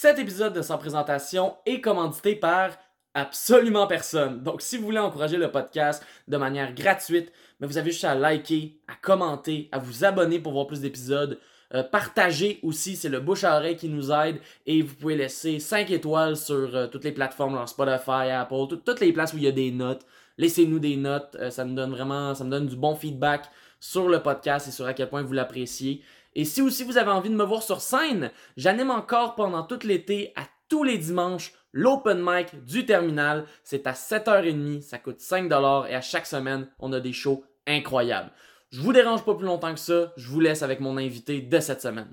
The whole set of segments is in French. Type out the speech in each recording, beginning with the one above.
Cet épisode de Sans Présentation est commandité par absolument personne. Donc, si vous voulez encourager le podcast de manière gratuite, mais vous avez juste à liker, à commenter, à vous abonner pour voir plus d'épisodes. Euh, partager aussi, c'est le bouche à oreille qui nous aide. Et vous pouvez laisser 5 étoiles sur euh, toutes les plateformes, genre Spotify, Apple, tout- toutes les places où il y a des notes. Laissez-nous des notes, euh, ça nous donne vraiment, ça me donne du bon feedback sur le podcast et sur à quel point vous l'appréciez. Et si aussi vous avez envie de me voir sur scène, j'anime encore pendant tout l'été à tous les dimanches l'open mic du terminal. C'est à 7h30, ça coûte 5$ et à chaque semaine, on a des shows incroyables. Je vous dérange pas plus longtemps que ça, je vous laisse avec mon invité de cette semaine.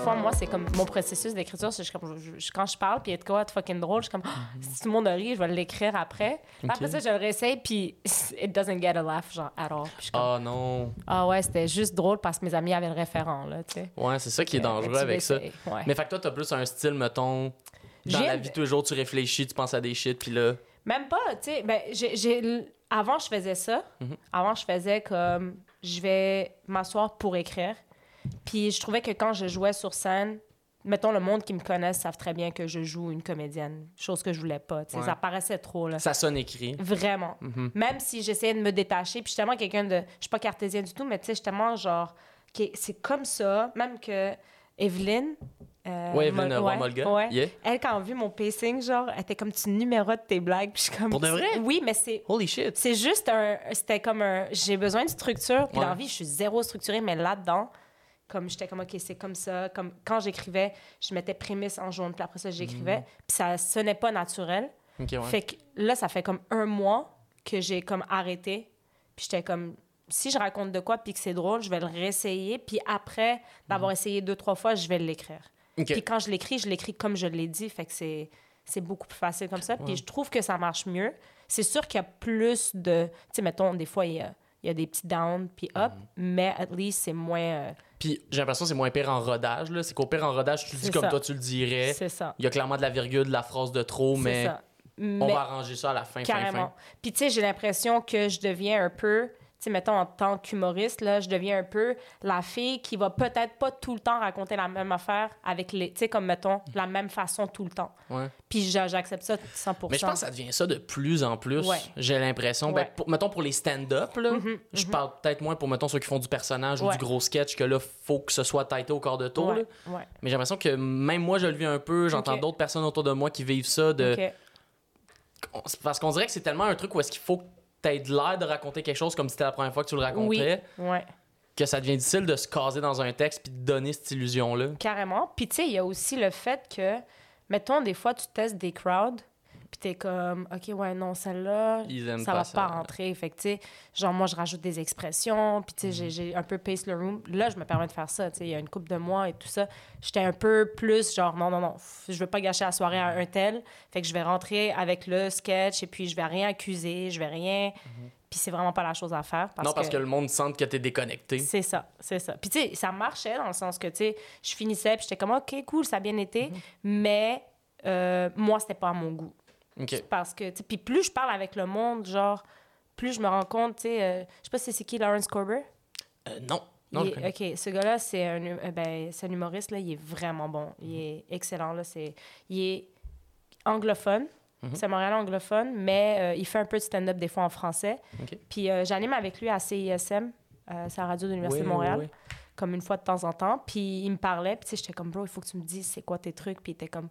Fois, moi, c'est comme mon processus d'écriture, c'est je- je- quand je parle, puis il y a de quoi de fucking drôle, je suis comme, Ah, si tout le monde a ri, je vais l'écrire après. Après ça, je le réessaye, puis it doesn't get a laugh, genre, at all. Comme, Oh non. ah ouais, c'était juste drôle parce que mes amis avaient le référent, là, tu sais. Ouais, c'est ça qui est Euh, dangereux avec ça. ouais. Mais fait que toi, t'as plus un style, mettons, dans la vie tous les jours, tu réfléchis, tu penses à des shit, puis là. Même pas, tu sais. Ben, j'ai, Avant, je faisais ça. Mhm. Avant, je faisais comme je vais m'asseoir pour écrire. Puis je trouvais que quand je jouais sur scène, mettons, le monde qui me connaît savent très bien que je joue une comédienne. Chose que je voulais pas. Ouais. Ça paraissait trop, là. Ça sonne écrit. Vraiment. Mhm. Même si j'essayais de me détacher. Puis je suis tellement quelqu'un de. Je suis pas cartésienne du tout, mais tu sais, je suis tellement genre. C'est comme ça. Même que Evelyne. euh, Ouais, Evelyne Mol- Molga. ouais. Yeah. Elle, quand elle a vu mon pacing, genre, elle était comme tu numérotes tes blagues. Puis je suis comme. Pour de vrai? Oui, mais c'est. Holy shit. C'est juste un. C'était comme un. J'ai besoin de structure. Puis Ouais. dans la vie, je suis zéro structurée, mais là-dedans, comme j'étais comme, OK, c'est comme ça. Comme quand j'écrivais, je mettais prémisse en jaune. Puis après ça, j'écrivais. Mhm. Puis ça sonnait pas naturel. Ouais. Fait que là, ça fait comme un mois que j'ai comme arrêté. Puis j'étais comme, si je raconte de quoi puis que c'est drôle, je vais le réessayer. Puis après d'avoir essayé deux, trois fois, je vais l'écrire. Puis quand je l'écris, je l'écris comme je l'ai dit. Fait que c'est, c'est beaucoup plus facile comme ça. Puis je trouve que ça marche mieux. C'est sûr qu'il y a plus de... Tu sais, mettons, des fois, il y a, il y a des petits downs puis up, mais at least, c'est moins... euh, Puis j'ai l'impression que c'est moins pire en rodage, là. C'est qu'au pire en rodage, tu le dis comme ça. toi tu le dirais. c'est ça. Il y a clairement de la virgule, de la phrase de trop, mais on va arranger ça à la fin, fin, Carrément. fin. Puis, tu sais, j'ai l'impression que je deviens un peu, sais, mettons, en tant qu'humoriste, là, je deviens un peu la fille qui va peut-être pas tout le temps raconter la même affaire avec les, tu sais, comme, mettons, la même façon tout le temps. Ouais. Puis, j'a- j'accepte ça 100% Mais je pense que ça devient ça de plus en plus. Ouais. J'ai l'impression. Ben, pour- mettons pour les stand-up, là, Mhm, je parle peut-être moins pour mettons ceux qui font du personnage ou du gros sketch que là, faut que ce soit tighté au corps de tour. là. Mais j'ai l'impression que même moi, je le vis un peu. J'entends d'autres personnes autour de moi qui vivent ça. De... Parce qu'on dirait que c'est tellement un truc où est-ce qu'il faut t'aies de l'air de raconter quelque chose comme si c'était la première fois que tu le Oui, racontais, ouais, que ça devient difficile de se caser dans un texte puis de donner cette illusion-là. carrément. Puis, tu sais, il y a aussi le fait que, mettons, des fois, tu testes des crowds, puis t'es comme, OK, ouais, non, celle-là, ça va pas rentrer. Fait que, tu sais, genre, moi, je rajoute des expressions, puis, tu sais, j'ai- j'ai un peu pace le room. Là, je me permets de faire ça, tu sais, il y a une couple de mois et tout ça. J'étais un peu plus, genre, non, non, non, je veux pas gâcher la soirée à un tel. Fait que je vais rentrer avec le sketch, et puis je vais rien accuser, je vais rien... Puis c'est vraiment pas la chose à faire. Parce non, parce que... que le monde sente que t'es déconnecté. c'est ça, c'est ça. Puis tu sais, ça marchait dans le sens que, tu sais, je finissais, puis j'étais comme, OK, cool, ça a bien été, Mhm. mais euh, moi, c'était pas à mon goût. Parce que, puis plus je parle avec le monde, genre, plus je me rends compte, tu sais, euh, je sais pas si c'est qui Lawrence Corber. Euh, non. Non, Il est-. OK, ce gars-là, c'est un, euh, ben, un humoriste, là, il est vraiment bon. Il est excellent, là. C'est, il est anglophone. Mhm. C'est un Montréal anglophone, mais euh, il fait un peu de stand-up des fois en français. Puis euh, j'anime avec lui à CISM, c'est la radio de l'Université Oui, de Montréal, oui, oui. comme une fois de temps en temps. Puis il me parlait, puis tu sais, j'étais comme, bro, il faut que tu me dises c'est quoi tes trucs. Puis il était comme,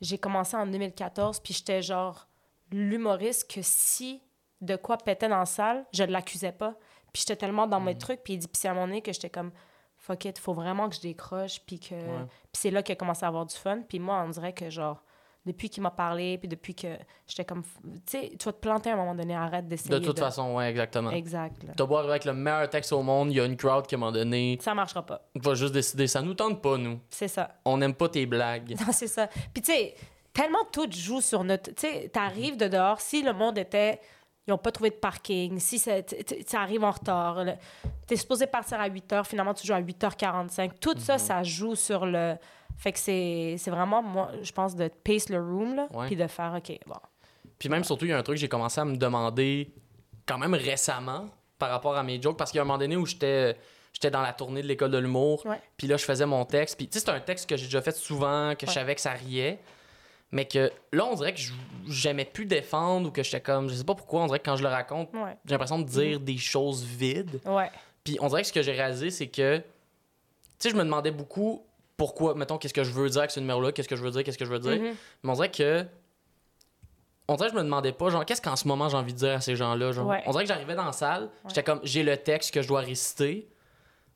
j'ai commencé en 2014, puis j'étais genre l'humoriste que si de quoi pétait dans la salle, je ne l'accusais pas. Puis j'étais tellement dans Mm. mes trucs, puis il dit, puis c'est à moment donné que j'étais comme, fuck it, faut vraiment que je décroche, puis que... Ouais. Puis c'est là qu'il a commencé à avoir du fun. Puis moi, on dirait que genre, depuis qu'il m'a parlé, puis depuis que j'étais comme, tu sais, tu vas te planter à un moment donné, arrête d'essayer De toute façon, ouais, exactement. Exact. T'as beau avec le meilleur texte au monde, il y a une crowd qui, à un moment donné, Ça marchera pas. va juste décider. Ça nous tente pas, nous. C'est ça. On n'aime pas tes blagues. Non, c'est ça. Puis tu sais, tellement tout joue sur notre... Tu sais, t'arrives de dehors, si le monde était... Ils n'ont pas trouvé de parking, si ça, arrive en retard, le- t'es supposé partir à 8 h, finalement tu joues à 8h45. Tout ça, ça joue sur le... Fait que c'est vraiment, moi, je pense, de pace le room, là, puis de faire, OK, bon. Puis même, surtout, il y a un truc, j'ai commencé à me demander quand même récemment par rapport à mes jokes parce qu'il y a un moment donné où j'étais j'étais dans la tournée de l'école de l'humour puis là je faisais mon texte puis tu sais c'est un texte que j'ai déjà fait souvent que je savais que ça riait mais que là on dirait que je- j'aimais plus défendre ou que j'étais comme je sais pas pourquoi on dirait que quand je le raconte Ouais. j'ai l'impression de dire des choses vides. Puis on dirait que ce que j'ai réalisé c'est que tu sais je me demandais beaucoup pourquoi mettons qu'est-ce que je veux dire avec ce numéro là qu'est-ce que je veux dire qu'est-ce que je veux dire Mhm. mais on dirait que. On dirait que je me demandais pas, genre, qu'est-ce qu'en ce moment j'ai envie de dire à ces gens-là, genre. Ouais. On dirait que j'arrivais dans la salle, j'étais comme, j'ai le texte que je dois réciter,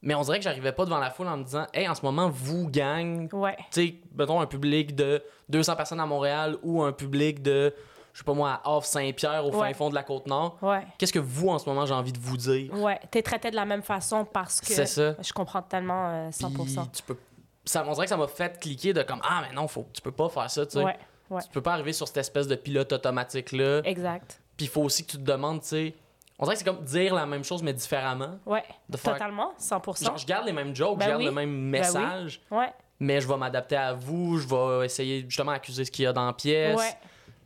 mais on dirait que j'arrivais pas devant la foule en me disant, hey, en ce moment, vous, gang, Ouais. tu sais, mettons un public de 200 personnes à Montréal ou un public de, je sais pas moi, à Havre-Saint-Pierre, au fin fond de la Côte-Nord, Ouais. qu'est-ce que vous, en ce moment, j'ai envie de vous dire? Ouais. T'es traité de la même façon parce que. C'est ça. Je comprends tellement euh, Puis 100%. tu peux. Ça, on dirait que ça m'a fait cliquer de comme, ah, mais non, faut, tu peux pas faire ça, tu sais. Ouais. Ouais. Tu peux pas arriver sur cette espèce de pilote automatique-là. Exact. Puis il faut aussi que tu te demandes, tu sais. On dirait que c'est comme dire la même chose, mais différemment. Ouais. De faire- Totalement. 100%. Genre, je garde les mêmes jokes, Ben je garde oui. le même message, Ouais. mais je vais m'adapter à vous, je vais essayer justement d'accuser ce qu'il y a dans la pièce, Ouais.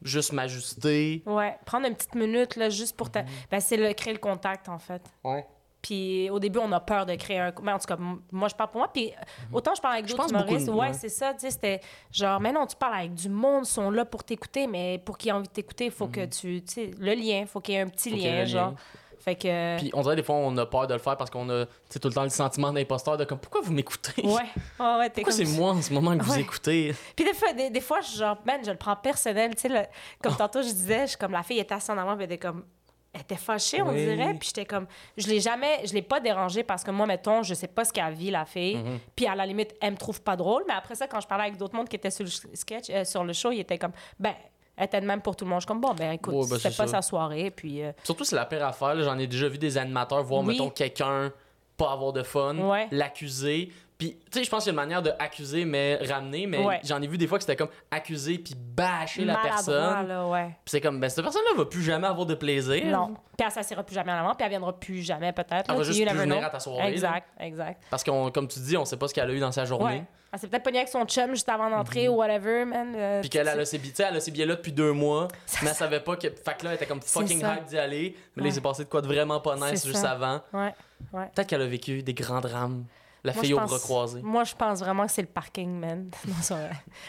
juste m'ajuster. Ouais. Prendre une petite minute, là, juste pour ta. Ben, c'est le créer le contact, en fait. Ouais. Puis au début, on a peur de créer un. Mais en tout cas, moi, je parle pour moi. Puis autant je parle avec d'autres humoristes. Ouais, ouais. c'est ça. Tu sais, c'était genre, mais non, tu parles avec du monde, ils sont là pour t'écouter, mais pour qu'ils aient envie de t'écouter, il faut que tu. Tu sais, le lien, il faut qu'il y ait un petit Faut lien, genre. lien. Fait que. Puis on dirait des fois, on a peur de le faire parce qu'on a tout le temps le sentiment d'imposteur de comme, pourquoi vous m'écoutez? Ouais, ouais, ouais, t'es Pourquoi c'est moi en ce moment que vous Ouais. écoutez? Puis des fois, des, des fois, je- genre, man, je le prends personnel. Tu sais, le- comme Oh. tantôt, je disais, je comme la fille était assise en avant, puis elle était comme. Elle était fâchée, on Oui. dirait. Puis j'étais comme. Je l'ai jamais. Je l'ai pas dérangée parce que moi, mettons, je sais pas ce qu'elle vit, la fille. Mm-hmm. Puis à la limite, elle me trouve pas drôle. Mais après ça, quand je parlais avec d'autres mondes qui étaient sur le sketch, euh, sur le show, ils étaient comme. Ben, elle était de même pour tout le monde. Je suis comme, bon, ben écoute, Ouais, ben, c'était c'est pas ça. sa soirée. Puis. euh, Surtout, c'est la pire affaire. là. J'en ai déjà vu des animateurs voir, Oui. mettons, quelqu'un pas avoir de fun, Ouais. l'accuser. Puis, tu sais, je pense qu'il y a une manière de accuser, mais ramener. Mais Ouais. j'en ai vu des fois que c'était comme accuser puis bâcher la personne. là, ouais. Puis c'est comme, ben, cette personne-là va plus jamais avoir de plaisir. Non. Puis elle s'assira plus jamais à l'avant, puis elle viendra plus jamais, peut-être. Elle là, va juste plus venir à ta soirée, là. Exact, exact. Parce qu'on, comme tu dis, on sait pas ce qu'elle a eu dans sa journée. Ouais. Elle s'est peut-être pognée avec son chum juste avant d'entrer ou whatever, man. euh, Mhm. Puis qu'elle elle a ses billets, tu sais, elle a ses billets là depuis deux mois, Ça, mais elle savait pas que. Fait que là, elle était comme fucking hype d'y aller. Mais là, Ouais. il s'est passé de quoi de vraiment pas nice juste ça. avant. Ouais, ouais. Peut-être qu'elle a vécu des grands drames. La Moi, fille je au pense- bras croisés. Moi, je pense vraiment que c'est le parking, man. Non.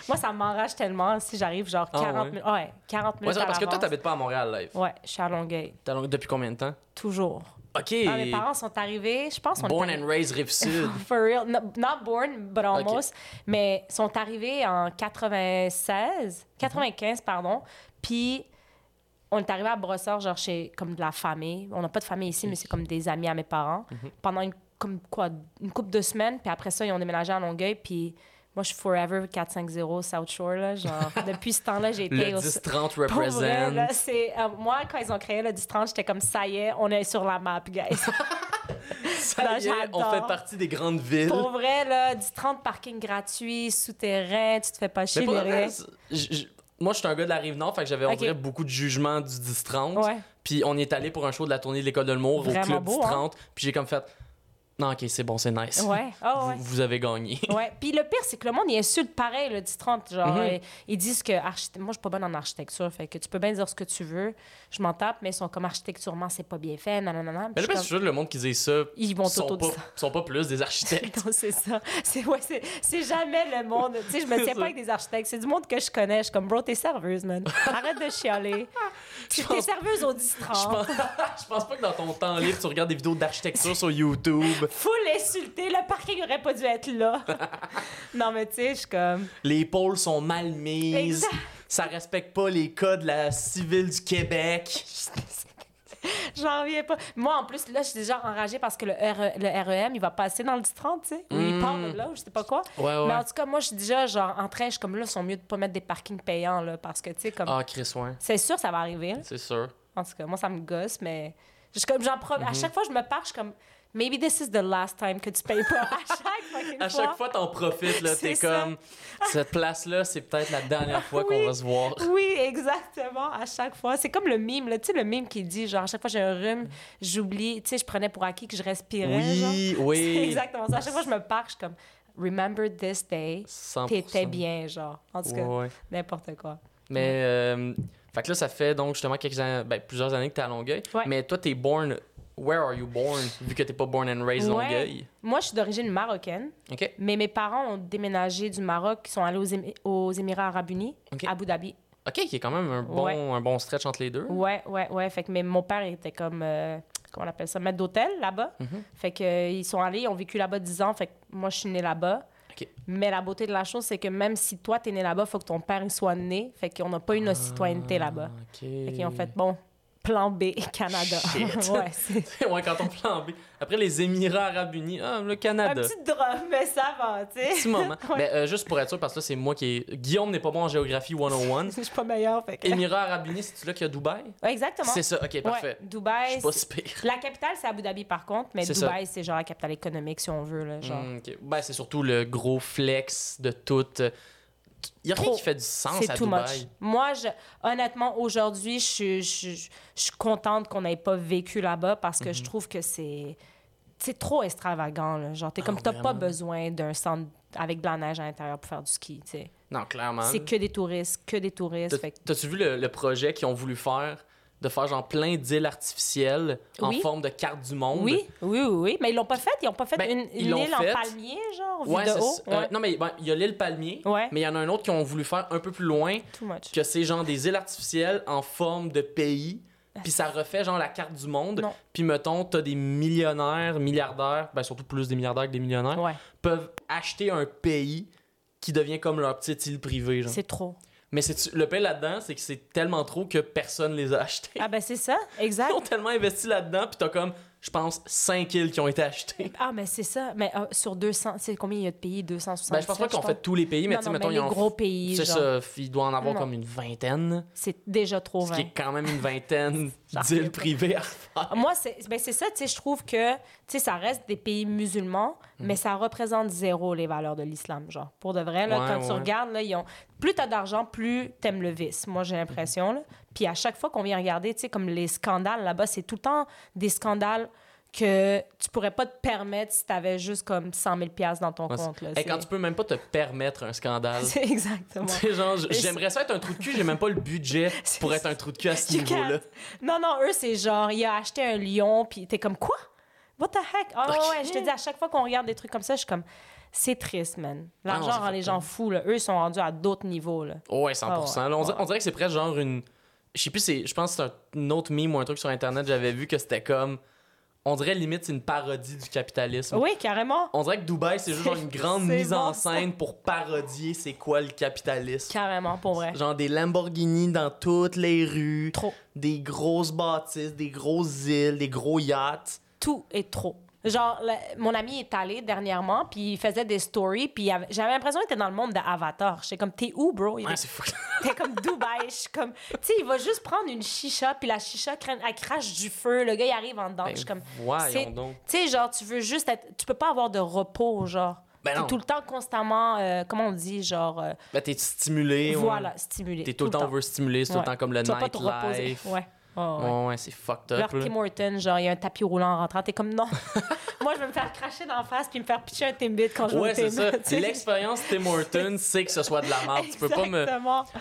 Moi, ça m'enrage tellement si j'arrive genre Ah, 40 ouais? minutes. Ouais, 40 Ouais, minutes. à parce que toi, t'habites pas à Montréal, live. Ouais, je suis à Longueuil. Long- Depuis combien de temps? Toujours. Ok. Ah, mes parents sont arrivés, je pense. on Born and raised Rive-Sud. For real. No- not born, but almost. Mais sont arrivés en 96, 95, pardon. Puis on est arrivé à Brossard, genre chez comme de la famille. On n'a pas de famille ici, mais c'est comme des amis à mes parents. Pendant une, comme quoi, une couple de semaines. Puis après ça, ils ont déménagé à Longueuil. Puis moi, je suis forever 450 South Shore. Là, genre, depuis ce temps-là, j'ai été Le au. 10-30 Pour vrai, represent. c'est, euh, moi, quand ils ont créé le 10-30, j'étais comme ça y est, on est sur la map, guys. Ça Là, y est, on fait partie des grandes villes. Pour vrai, là, du 30 parking gratuit, souterrain, tu te fais pas chier, vrai, moi, je suis un gars de la Rive-Nord, fait que j'avais, on Ok. dirait, beaucoup de jugements du 10-30. Ouais. Puis on est allé pour un show de la tournée de l'école de l'humour au club beau, 10-30. Puis j'ai comme fait, non, ok, c'est bon, c'est nice. Ouais, ah ouais. Vous, vous avez gagné. Ouais. Puis le pire, c'est que le monde, il insulte pareil, le 10-30. Genre, Mhm. euh, ils disent que. archite- Moi, je suis pas bonne en architecture, fait que tu peux bien dire ce que tu veux. Je m'en tape, mais ils sont comme architecturement, c'est pas bien fait, nanana. Mais là, suis c'est le monde qui dit ça, Ils vont sont pas, 10-30. sont pas plus des architectes. Non, c'est ça. C'est ouais, c'est- jamais le monde. Tu sais, je me tiens pas avec des architectes. C'est du monde que je connais. Je suis comme, bro, t'es serveuse, man. Arrête de chialer. Tu pense- T'es serveuse au Je 10-30. pense, je pense pas que dans ton temps libre, tu regardes des vidéos d'architecture sur YouTube. Full insulté. Le parking aurait pas dû être là. non, mais tu sais, je suis comme. Les pôles sont mal mises. Exact. Ça respecte pas les codes de la civile du Québec. J'en reviens pas. Moi, en plus, là, je suis déjà enragée parce que le, RE le REM, il va passer dans le 10-30, tu sais. Ou il Mm. part de là, ou je sais pas quoi. Ouais, ouais. Mais en tout cas, moi, je suis déjà, genre, en train, je suis comme là, ils sont mieux de pas mettre des parkings payants, là, parce que, tu sais, comme. Ah, Chris, ouais. C'est sûr, ça va arriver. C'est sûr. En tout cas, moi, ça me gosse, mais. Je comme, j'en pro- Mhm. À chaque fois, je me parle, je suis comme. Maybe this is the last time que tu payes pas. À chaque À fois. chaque fois, t'en profites, là. T'es comme, cette place-là, c'est peut-être la dernière fois qu'on Oui. va se voir. Oui, exactement, à chaque fois. C'est comme le mime, là. Tu sais, le mime qui dit, genre, à chaque fois j'ai un rhume, j'oublie, tu sais, je prenais pour acquis que je respirais. genre. Oui, C'est oui. exactement ça. À chaque fois je me parle, je suis comme, remember this day, 100%. t'étais bien, genre. En tout cas, n'importe quoi. Mais, euh, Fait que là, ça fait donc justement quelques années, ben, plusieurs années que t'es à Longueuil. Ouais. Mais toi, t'es born. Where are you born? Vu que t'es pas born and raised Ouais. Longueuil? Moi, je suis d'origine marocaine, mais mes parents ont déménagé du Maroc, ils sont allés aux, Émi- aux Émirats Arabes Unis, à Abu Dhabi. OK, qui est quand même un bon, Ouais. un bon stretch entre les deux. Ouais, ouais, ouais. Fait que mais mon père était comme, euh, comment on appelle ça, maître d'hôtel là-bas. Mhm. Fait que euh, ils sont allés, ils ont vécu là-bas 10 ans. Fait que moi, je suis née là-bas. Mais la beauté de la chose, c'est que même si toi, t'es né là-bas, faut que ton père il soit né. Fait qu'on n'a pas eu notre citoyenneté là-bas. Ah, OK. Fait qu'ils ont fait, bon, plan B, Canada. Shit. ouais, c'est ouais, quand on plan B. Après, les Émirats Arabes Unis, ah, le un Canada. petit drame, mais ça va, tu sais. Petit moment. Ouais. Mais euh, juste pour être sûr, parce que là, c'est moi qui est. Guillaume n'est pas bon en géographie 101. Je suis pas meilleure, fait que... Émirats Arabes Unis, c'est-tu là qu'il y a Dubaï? Ouais, exactement. C'est ça, ok, parfait. Ouais, Je Dubaï. suis pas si pire. La capitale, c'est Abu Dhabi, par contre, mais C'est ça. Dubaï, c'est genre la capitale économique, si on veut, là, genre. Hmm, ok. Ben, c'est surtout le gros flex de tout. Il y a rien qui fait du sens à too Dubaï. much. Moi, je, honnêtement, aujourd'hui, je, suis- je, suis contente qu'on n'ait pas vécu là-bas parce Mhm. que je trouve que c'est c'est trop extravagant. Là. Genre, t'es Ah, comme, t'as pas besoin d'un centre avec de la neige à l'intérieur pour faire du ski, tu sais. Non, clairement. C'est que des touristes, que des touristes. Fait T'as-tu vu le, le projet qu'ils ont voulu faire? De faire genre plein d'îles artificielles en Oui. forme de carte du monde? Oui, oui, oui, oui. Mais ils l'ont pas fait. Ils ont pas fait Ben, une, une île en fait. palmier, genre, vue Ouais, de haut. Euh, Ouais. non, mais ben, il y a l'île Palmier, Ouais. mais il y en a un autre qui ont voulu faire un peu plus loin, que c'est genre des îles artificielles en forme de pays. Puis ça refait genre la carte du monde. Puis mettons, t'as des millionnaires, milliardaires, ben surtout plus des milliardaires que des millionnaires, peuvent acheter un pays qui devient comme leur petite île privée. C'est trop. Mais le pire là-dedans, c'est que c'est tellement trop que personne les a achetés. Ah ben c'est ça, exact. Ils ont tellement investi là-dedans, puis t'as comme, je pense, 5 îles qui ont été achetées. Ah, mais c'est ça. Mais euh, sur 200, c'est combien il y a de pays? 260 Ben, je pense pas qu'on fait tous les pays, mais tu sais, mettons, mais ils les gros pays, C'est ça, il doit en avoir Non. comme une vingtaine. C'est déjà trop Ce qui est quand même une vingtaine Pas. privées à faire. Moi, c'est ben, c'est ça, tu sais, je trouve que, tu sais, ça reste des pays musulmans, Mhm. mais ça représente zéro les valeurs de l'islam, genre. Pour de vrai, là, Ouais, quand tu regardes, là, ils ont... Plus t'as d'argent, plus t'aimes le vice. Moi, j'ai l'impression, là. Puis à chaque fois qu'on vient regarder, tu sais, comme les scandales là-bas, c'est tout le temps des scandales que tu pourrais pas te permettre si t'avais juste comme 100 000 piastres dans ton Ouais, compte, là. Hey, quand tu peux même pas te permettre un scandale. C'est exactement. Tu genre, j'aimerais ça être un trou de cul, j'ai même pas le budget pour être un trou de cul à ce niveau-là. Non, non, eux, c'est genre, il a acheté un lion, puis t'es comme, quoi? What the heck? Ah Ok. ouais, je te dis, à chaque fois qu'on regarde des trucs comme ça, je suis comme, c'est triste, man. Ah L'argent rend les gens fous, là. Eux, ils sont rendus à d'autres niveaux, là. Oh, ouais, 100%. Ah ouais, Là, on, ouais. on dirait que c'est presque genre une. Je sais plus, c'est- je pense que c'est un autre meme ou un truc sur Internet, j'avais vu que c'était comme. On dirait limite c'est une parodie du capitalisme. Oui, carrément. On dirait que Dubaï, c'est juste genre une grande mise bon, en ça. scène pour parodier c'est quoi le capitalisme. Carrément, pour vrai. Genre des Lamborghini dans toutes les rues, Trop. des grosses bâtisses, des grosses îles, des gros yachts. Tout est trop. Genre, le- mon ami est allé dernièrement, puis il faisait des stories, puis j'avais l'impression qu'il était dans le monde d'Avatar. J'étais comme, t'es où, bro? Il Ouais, c'est fou. T'es comme Dubaï. Je suis comme, tu sais, il va juste prendre une chicha, puis la chicha, elle crache du feu. Le gars, il arrive en dedans. Ben, je suis comme, donc. Tu sais, genre, tu veux juste être. Tu peux pas avoir de repos, genre. Ben T'es tout le temps constamment, euh, comment on dit, genre, euh, Ben, t'es stimulé. ouais. voilà, stimulé. T'es tout le temps overstimulé, c'est tout le Ouais. temps comme le nightlife. Ouais. Ouais, ouais. Ouais, c'est fucked Leur up. là. Tim Horton, genre, il y a un tapis roulant en rentrant. T'es comme, non. Moi, je vais me faire cracher d'en face puis me faire pitcher un Timbit quand je vais Ouais, c'est ça. L'expérience Tim Horton, c'est que ce soit de la merde. Tu peux pas me.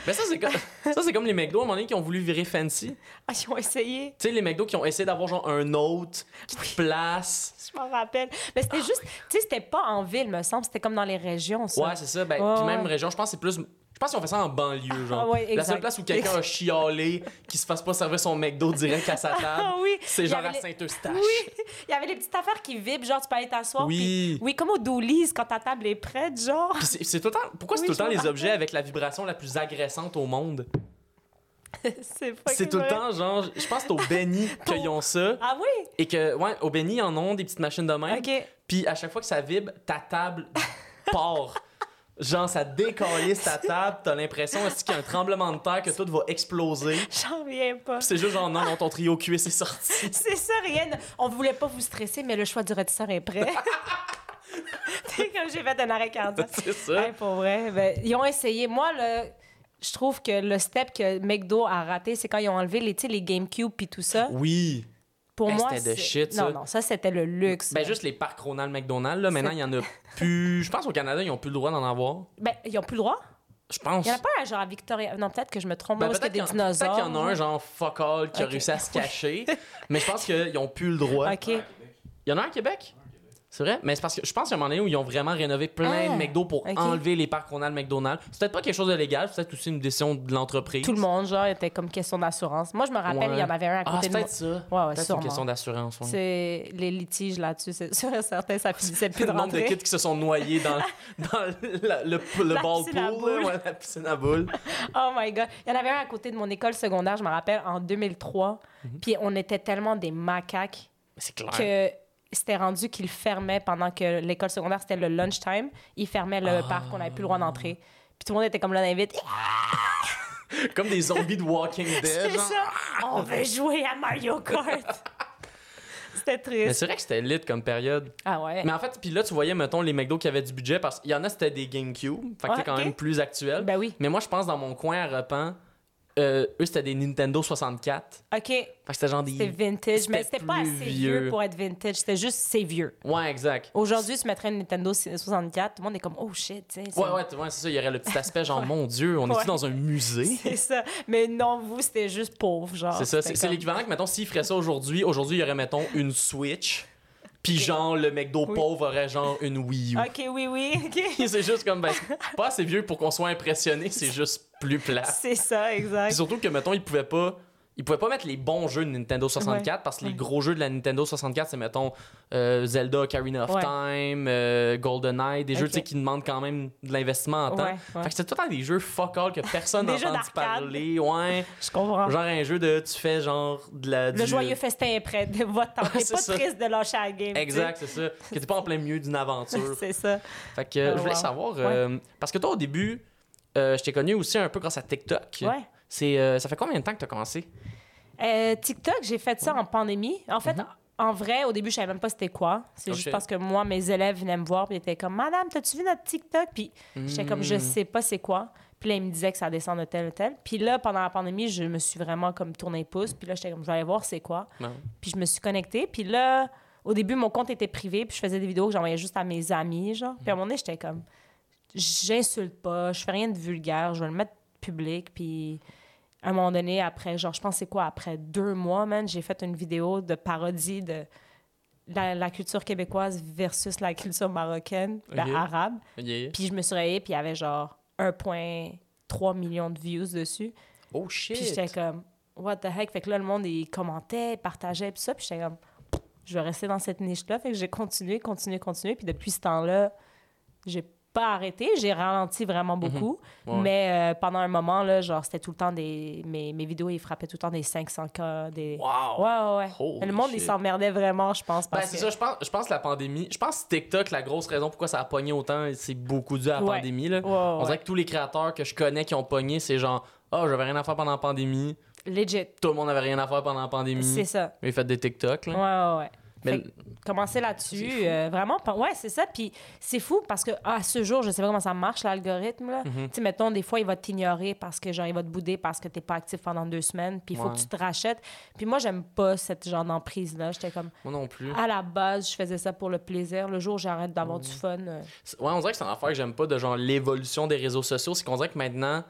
Mais ça, c'est comme... ça, c'est comme les McDo à un moment donné qui ont voulu virer fancy. Ah, ils ont essayé. Tu sais, les McDo qui ont essayé d'avoir genre un te place. Je m'en rappelle. Mais c'était juste, tu sais, c'était pas en ville, me semble. C'était comme dans les régions, ça. Ouais, c'est ça. Ben, puis même région, je pense que c'est plus. Je pense qu'ils ont fait ça en banlieue, genre. Ah ouais, la seule place où quelqu'un a chialé, qui se fasse pas servir son McDo direct à sa table, Ah oui. c'est genre à les- Saint-Eustache. Oui, il y avait les petites affaires qui vibrent, genre tu peux aller t'asseoir. Oui. Oui, comme au Doolies quand ta table est prête, genre. C'est tout le temps. Pourquoi c'est tout le temps les objets avec la vibration la plus agressante au monde? c'est C'est tout le temps, genre, je pense que c'est au Benny qu'ils ont ça. Ah oui? Et que, ouais, au Benny, ils en ont des petites machines de même. OK. Puis à chaque fois que ça vibre, ta table part. Genre, ça décalisse ta table, t'as l'impression aussi qu'il y a un tremblement de terre, que tout va exploser? J'en reviens pas. c'est juste genre, non, non, ton trio cuisse est sorti. C'est ça, rien. On voulait pas vous stresser, mais le choix du rôtisseur est prêt. C'est comme j'ai fait un arrêt cardiaque. C'est ça. Ouais, pour vrai. Ben, ils ont essayé. Moi, le, je trouve que le step que McDo a raté, c'est quand ils ont enlevé les, les GameCube puis tout ça. Oui. Pour Hey, moi, c'était de shit, ça. Non, non, ça, c'était le luxe. Ben, juste les parcs Ronald McDonald, là, maintenant, il y en a plus. Je pense qu'au Canada, ils ont plus le droit d'en avoir. Ben, ils ont plus le droit? Je pense. Il y en a pas un genre à Victoria. Non, peut-être que je me trompe. Ben, est-ce qu'il y a peut-être des qu'il y en- dinosaures. peut-être qu'il y en a un genre fuck all qui a Ok. réussi à se cacher. mais je pense qu'ils ont plus le droit. OK. Il y en a un à Québec? C'est vrai? Mais c'est parce que je pense qu'il y a un moment donné où ils ont vraiment rénové plein Ah, de McDo pour enlever les parcs Ronald McDonald. C'est peut-être pas quelque chose de légal, c'est peut-être aussi une décision de l'entreprise. Tout le monde, genre, était comme question d'assurance. Moi, je me rappelle, Ouais. il y en avait un à Ah, côté c'est de moi. peut-être ça. Ouais, ouais, peut-être une question d'assurance. ouais. C'est les litiges là-dessus, c'est sûr et certain, ça finissait plus de Le nombre de rentrer. kids qui se sont noyés dans, dans la- le, le La ball pool, ouais, la piscine à boules. Oh my god. Il y en avait un à côté de mon école secondaire, je me rappelle, en 2003. Mhm. Puis on était tellement des macaques c'est clair. que c'était rendu qu'il fermait pendant que l'école secondaire, c'était le lunchtime. Il fermait le parc, on n'avait plus le droit d'entrer. Puis tout le monde était comme là, d'invite. Comme des zombies de Walking Dead. C'est genre. ça. On veut jouer à Mario Kart. c'était Mais triste. c'est vrai que c'était lit comme période. Ah ouais. Mais en fait, puis là, tu voyais, mettons, les McDo qui avaient du budget, parce qu'il y en a, c'était des GameCube. Fait que Ouais, c'est quand même plus actuel. Ben oui. Mais moi, je pense, dans mon coin à Repent, euh, eux, c'était des Nintendo 64. OK. Fait que c'était genre des... C'était vintage, mais C'était pas assez vieux. vieux pour être vintage. C'était juste c'est vieux. Ouais, exact. Aujourd'hui, tu mettrais une Nintendo 64, tout le monde est comme oh shit, tu sais. Ouais, ouais, ouais, c'est ça. Il y aurait le petit aspect, genre, mon Dieu, on Ouais. est dans un musée? C'est ça. Mais non, vous, c'était juste pauvre, genre. C'est ça. C'est C'était c'est comme- l'équivalent que, mettons, s'ils feraient ça aujourd'hui, aujourd'hui, il y aurait, mettons, une Switch. Puis, genre, le McDo Oui. pauvre aurait, genre, une Wii U. OK, oui, oui. C'est juste comme, ben, pas assez vieux pour qu'on soit impressionné, c'est juste plus plat. C'est ça, exact. surtout que, mettons, ils pouvaient pas. Ils pouvaient pas mettre les bons jeux de Nintendo 64 parce que les gros jeux de la Nintendo 64, c'est, mettons, euh, Zelda, Ocarina of Ouais. Time, euh, GoldenEye, des jeux qui demandent quand même de l'investissement en temps. Fait que c'était tout le temps des jeux fuck all que personne n'a entendu parler. Ouais. Je comprends. Genre un jeu de. Tu fais genre de la. Le du- joyeux festin est prêt. De votre temps. T'es pas ça. triste de lâcher la game. Exact, c'est ça. Que t'es pas en plein milieu d'une aventure. C'est ça. Fait que euh, Oh, je voulais wow. savoir. euh, Parce que toi, au début, je t'ai connu aussi un peu grâce à TikTok. Ouais. C'est, euh, ça fait combien de temps que t'as commencé? Euh, TikTok, j'ai fait ça en pandémie. En fait, en vrai, au début, je savais même pas c'était quoi. C'est Mhm. Juste parce que moi, mes élèves venaient me voir puis ils étaient comme Madame, t'as-tu vu notre TikTok? Puis j'étais comme je sais pas c'est quoi. Puis là, ils me disaient que ça descend de tel ou tel. Puis là, pendant la pandémie, je me suis vraiment comme tourné pouce. Puis là, j'étais comme je vais aller voir c'est quoi. Puis je me suis connectée. Puis là, au début, mon compte était privé. Puis je faisais des vidéos que j'envoyais juste à mes amis, genre. Puis à un moment donné, j'étais comme, j'insulte pas, je fais rien de vulgaire, je vais le mettre public. Puis à un moment donné, après, genre, je pense c'est quoi, après deux mois, man, j'ai fait une vidéo de parodie de la, la culture québécoise versus la culture marocaine, ben, Ok. arabe. Puis je me suis réveillée, puis il y avait genre 1,3 million de views dessus. Oh shit! Puis j'étais comme, what the heck? Fait que là, le monde, il commentait, partageait, puis ça. Puis j'étais comme, je vais rester dans cette niche-là. Fait que j'ai continué, continué, continué. Puis depuis ce temps-là, j'ai pas arrêté. J'ai ralenti vraiment beaucoup. Mhm. Ouais. Mais euh, pendant un moment, là, genre, c'était tout le temps des. Mes, mes vidéos, ils frappaient tout le temps des 500K. Des... Wow! Ouais, ouais, ouais. Le monde, il shit. s'emmerdait vraiment, je pense. Ben, c'est que... ça, je pense, je pense la pandémie. Je pense TikTok, la grosse raison pourquoi ça a pogné autant, c'est beaucoup dû à la Ouais. pandémie. Là. On dirait que tous les créateurs que je connais qui ont pogné, c'est genre, ah, j'avais rien à faire pendant la pandémie. Legit. Tout le monde avait rien à faire pendant la pandémie. C'est ça. Mais ils fait des TikTok. Là. Ouais, ouais, ouais. Mais- commencer là-dessus, euh, vraiment, ouais, c'est ça. Puis c'est fou parce que à ce jour, je sais pas comment ça marche, l'algorithme. là. Mhm. Tu sais, mettons, des fois, il va t'ignorer parce que, genre, il va te bouder parce que t'es pas actif pendant deux semaines, puis il faut Ouais. que tu te rachètes. Puis moi, j'aime pas cette genre d'emprise-là. J'étais comme, Moi non plus. à la base, je faisais ça pour le plaisir. Le jour où j'arrête d'avoir Mhm. du fun, euh, Ouais, on dirait que c'est une affaire que j'aime pas de genre l'évolution des réseaux sociaux. C'est qu'on dirait que maintenant,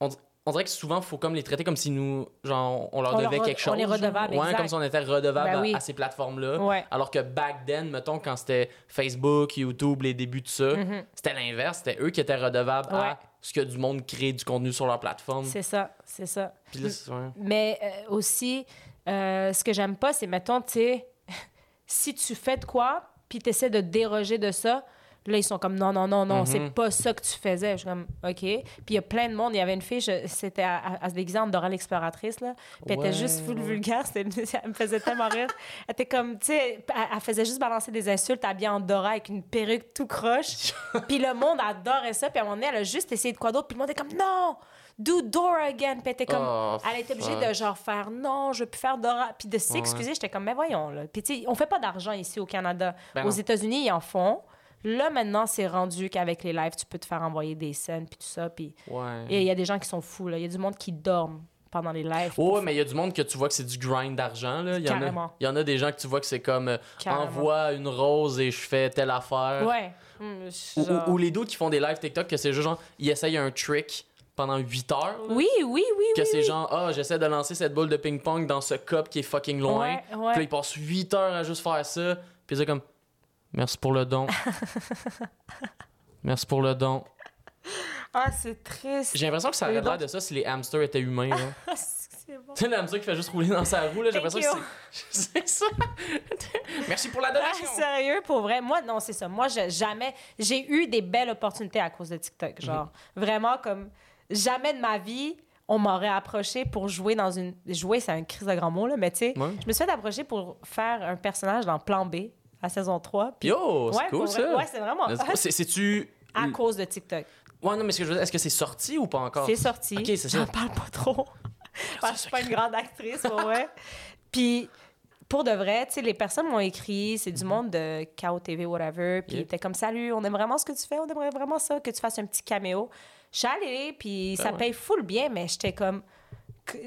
on, on dirait que souvent, il faut comme les traiter comme si nous, genre, on leur On devait leur- quelque on chose. est redevable, Ouais, exact. comme si on était redevable Ben à- oui. à, ces plateformes-là. Ouais. Alors que back then, mettons, quand c'était Facebook, YouTube, les débuts de ça, Mhm. c'était l'inverse. C'était eux qui étaient redevables Ouais. à ce que du monde crée du contenu sur leur plateforme. c'est ça, c'est ça. Puis là, c'est- ouais. Mais euh, aussi, euh, ce que j'aime pas, c'est, mettons, tu sais, si tu fais de quoi, puis tu essaies de déroger de ça, là, ils sont comme non, non, non, non, Mhm. c'est pas ça que tu faisais. Je suis comme, OK. Puis il y a plein de monde. Il y avait une fille, c'était à, à, à se déguiser en Dora l'exploratrice, là. Puis elle Ouais, était juste full ouais. vulgaire. Elle me faisait tellement rire. Elle était comme, tu sais, elle, elle faisait juste balancer des insultes habillée en Dora avec une perruque tout croche. puis le monde adorait ça. Puis à un moment donné, elle a juste essayé de quoi d'autre. Puis le monde était comme, non! Do Dora again. Puis elle était comme, Oh, elle était obligée fuck. de genre faire non, je veux plus faire Dora. Puis de s'excuser, j'étais comme, mais voyons, là. Puis tu sais, on fait pas d'argent ici au Canada. Ben Aux. États-Unis, ils en font. Là, maintenant, c'est rendu qu'avec les lives, tu peux te faire envoyer des scènes, puis tout ça. Puis Ouais. et il y a des gens qui sont fous, là. Il y a du monde qui dorment pendant les lives. Oh, mais il y a du monde que tu vois que c'est du grind d'argent. là. Il y, en a, il y en a des gens que tu vois que c'est comme euh, envoie une rose et je fais telle affaire. Ouais. Hum, Ou, genre- ou- ou les doutes qui font des lives TikTok que c'est juste genre, ils essayent un trick pendant 8 heures. là. Oui, oui, oui, Que oui. c'est oui. genre, ah, j'essaie de lancer cette boule de ping-pong dans ce cup qui est fucking loin. Ouais, Puis là, ils passent 8 heures à juste faire ça. Puis c'est comme, merci pour le don. merci pour le don. Ah, c'est triste. J'ai l'impression que ça aurait l'air de ça si les hamsters étaient humains. là. Ah, c'est bon. tu sais, le hamster qui fait juste rouler dans sa roue, là, j'ai l'impression que c'est c'est ça. merci pour la Ah, donation. sérieux, pour vrai? Moi, non, c'est ça. Moi, j'ai jamais. J'ai eu des belles opportunités à cause de TikTok. Genre, vraiment, comme. Jamais de ma vie, on m'aurait approché pour jouer dans une. Jouer, c'est un crise de grand mot, là, mais tu sais, Ouais. je me suis fait approcher pour faire un personnage dans Plan B à saison 3. Puis, Yo, c'est ouais, cool pour vrai. ça. Ouais, c'est vraiment. C'est-tu. à cause de TikTok. Ouais, non, mais ce que je veux dire, est-ce que c'est sorti ou pas encore? C'est sorti. Ok, c'est ça. J'en parle pas trop. Parce que je suis pas une grande actrice, ouais, ouais. Puis, pour de vrai, tu sais, les personnes m'ont écrit, c'est du monde de KOTV, whatever. Puis, Yeah. étaient comme, salut, on aime vraiment ce que tu fais, on aimerait vraiment ça, que tu fasses un petit caméo. Je suis allée, puis ça ouais. paye full bien, mais j'étais comme.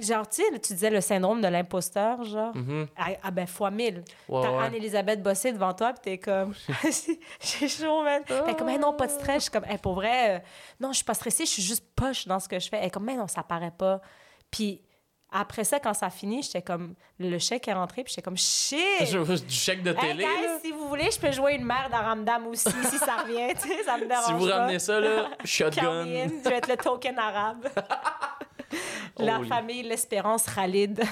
Genre, tu sais, tu disais le syndrome de l'imposteur, genre. Ah, ah ben, fois mille. Mm-hmm. T'as ouais. Anne-Elisabeth Bossé devant toi, puis t'es comme. J'ai chaud, man. T'es comme, Hey, non, pas de stress. Je suis comme, Hey, pour vrai, euh, non, je suis pas stressée, je suis juste poche dans ce que je fais. Elle est comme, mais non, ça paraît pas. Puis après ça, quand ça a fini, j'étais comme, le chèque est rentré, puis j'étais comme, shit! Du chèque de Hey, télé, guys, là. si vous voulez, je peux jouer une mère d'Aramdam aussi, si ça revient, tu sais, ça me dérange Si vous pas. ramenez ça, là, shotgun. in, je vais être le token arabe. La famille L'Espérance Khalid.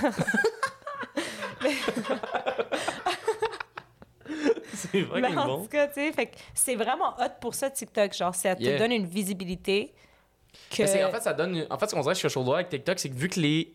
C'est Mais fucking en bon. tout cas, tu sais, fait que c'est vraiment hot pour ça, TikTok. Genre, ça te Yeah. donne une visibilité que... Mais c'est- En fait, ça donne. En fait, ce qu'on dirait que je suis chaud droit avec TikTok, c'est que vu que les.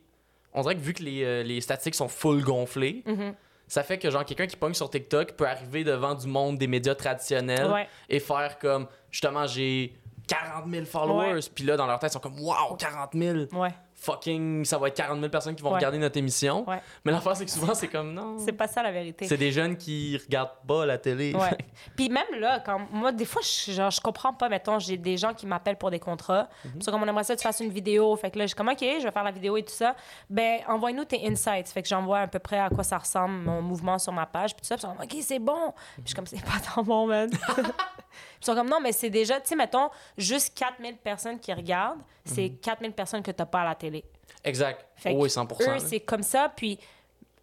On dirait que vu que les, euh, les statistiques sont full gonflées, Mhm. ça fait que genre quelqu'un qui pogne sur TikTok peut arriver devant du monde des médias traditionnels Ouais. et faire comme justement j'ai 40 000 followers, puis là dans leur tête ils sont comme waouh 40 000 Ouais, fucking ça va être 40 000 personnes qui vont Ouais. regarder notre émission. ouais. Mais l'affaire c'est que souvent c'est comme non. C'est pas ça la vérité. C'est des jeunes qui regardent pas la télé. Ouais. Puis même là, quand moi, des fois, je, genre, je comprends pas, mettons, j'ai des gens qui m'appellent pour des contrats. Puis c'est comme on aimerait ça que tu fasses une vidéo. Fait que là, je suis comme, OK, je vais faire la vidéo et tout ça. Ben, envoie-nous tes insights. Fait que j'envoie à peu près à quoi ça ressemble, mon mouvement sur ma page. Puis tout ça. Puis OK, c'est bon. Puis je suis comme, c'est pas tant bon, man. ils sont comme, non, mais c'est déjà, tu sais, mettons, juste 4000 personnes qui regardent, c'est Mhm. 4000 personnes que t'as pas à la télé. Exact. Fait oui, que 100%. Eux, c'est comme ça. Puis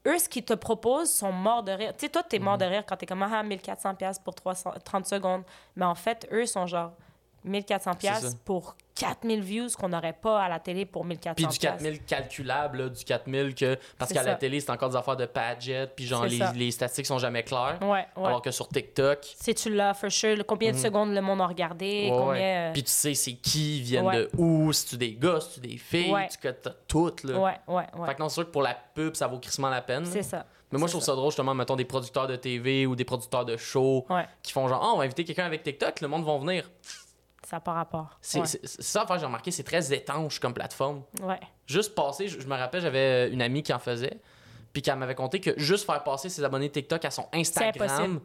eux, ce qu'ils te proposent sont morts de rire. Tu sais, toi, t'es mort de rire quand t'es comme ah, 1400$ piastres pour 300 30 secondes. Mais en fait, eux sont genre 1400$ C'est ça. piastres pour 4000 views qu'on n'aurait pas à la télé pour 1400$. Puis du 4000 calculable, là, du 4000 que. Parce qu'à la télé, c'est encore des affaires de Padget, puis genre, les, les statistiques sont jamais claires. Ouais, ouais. Alors que sur TikTok. Si tu l'as, for sure, combien de secondes le monde a regardé, ouais, combien. ouais. euh, Puis tu sais, c'est qui, ils viennent de où, si tu des gars, si tu des filles, Ouais. tu que t'as toutes, là. Ouais, ouais, ouais. Fait que non, c'est sûr que pour la pub, ça vaut crissement la peine. C'est ça. Mais moi, je trouve ça drôle, justement, mettons des producteurs de TV ou des producteurs de shows qui font genre, ah, on va inviter quelqu'un avec TikTok, le monde va venir. Ça n'a pas rapport. C'est ouais. ça, j'ai remarqué, c'est très étanche comme plateforme. ouais. Juste passer, je, je me rappelle, j'avais euh, une amie qui en faisait, puis qui m'avait conté que juste faire passer ses abonnés TikTok à son Instagram,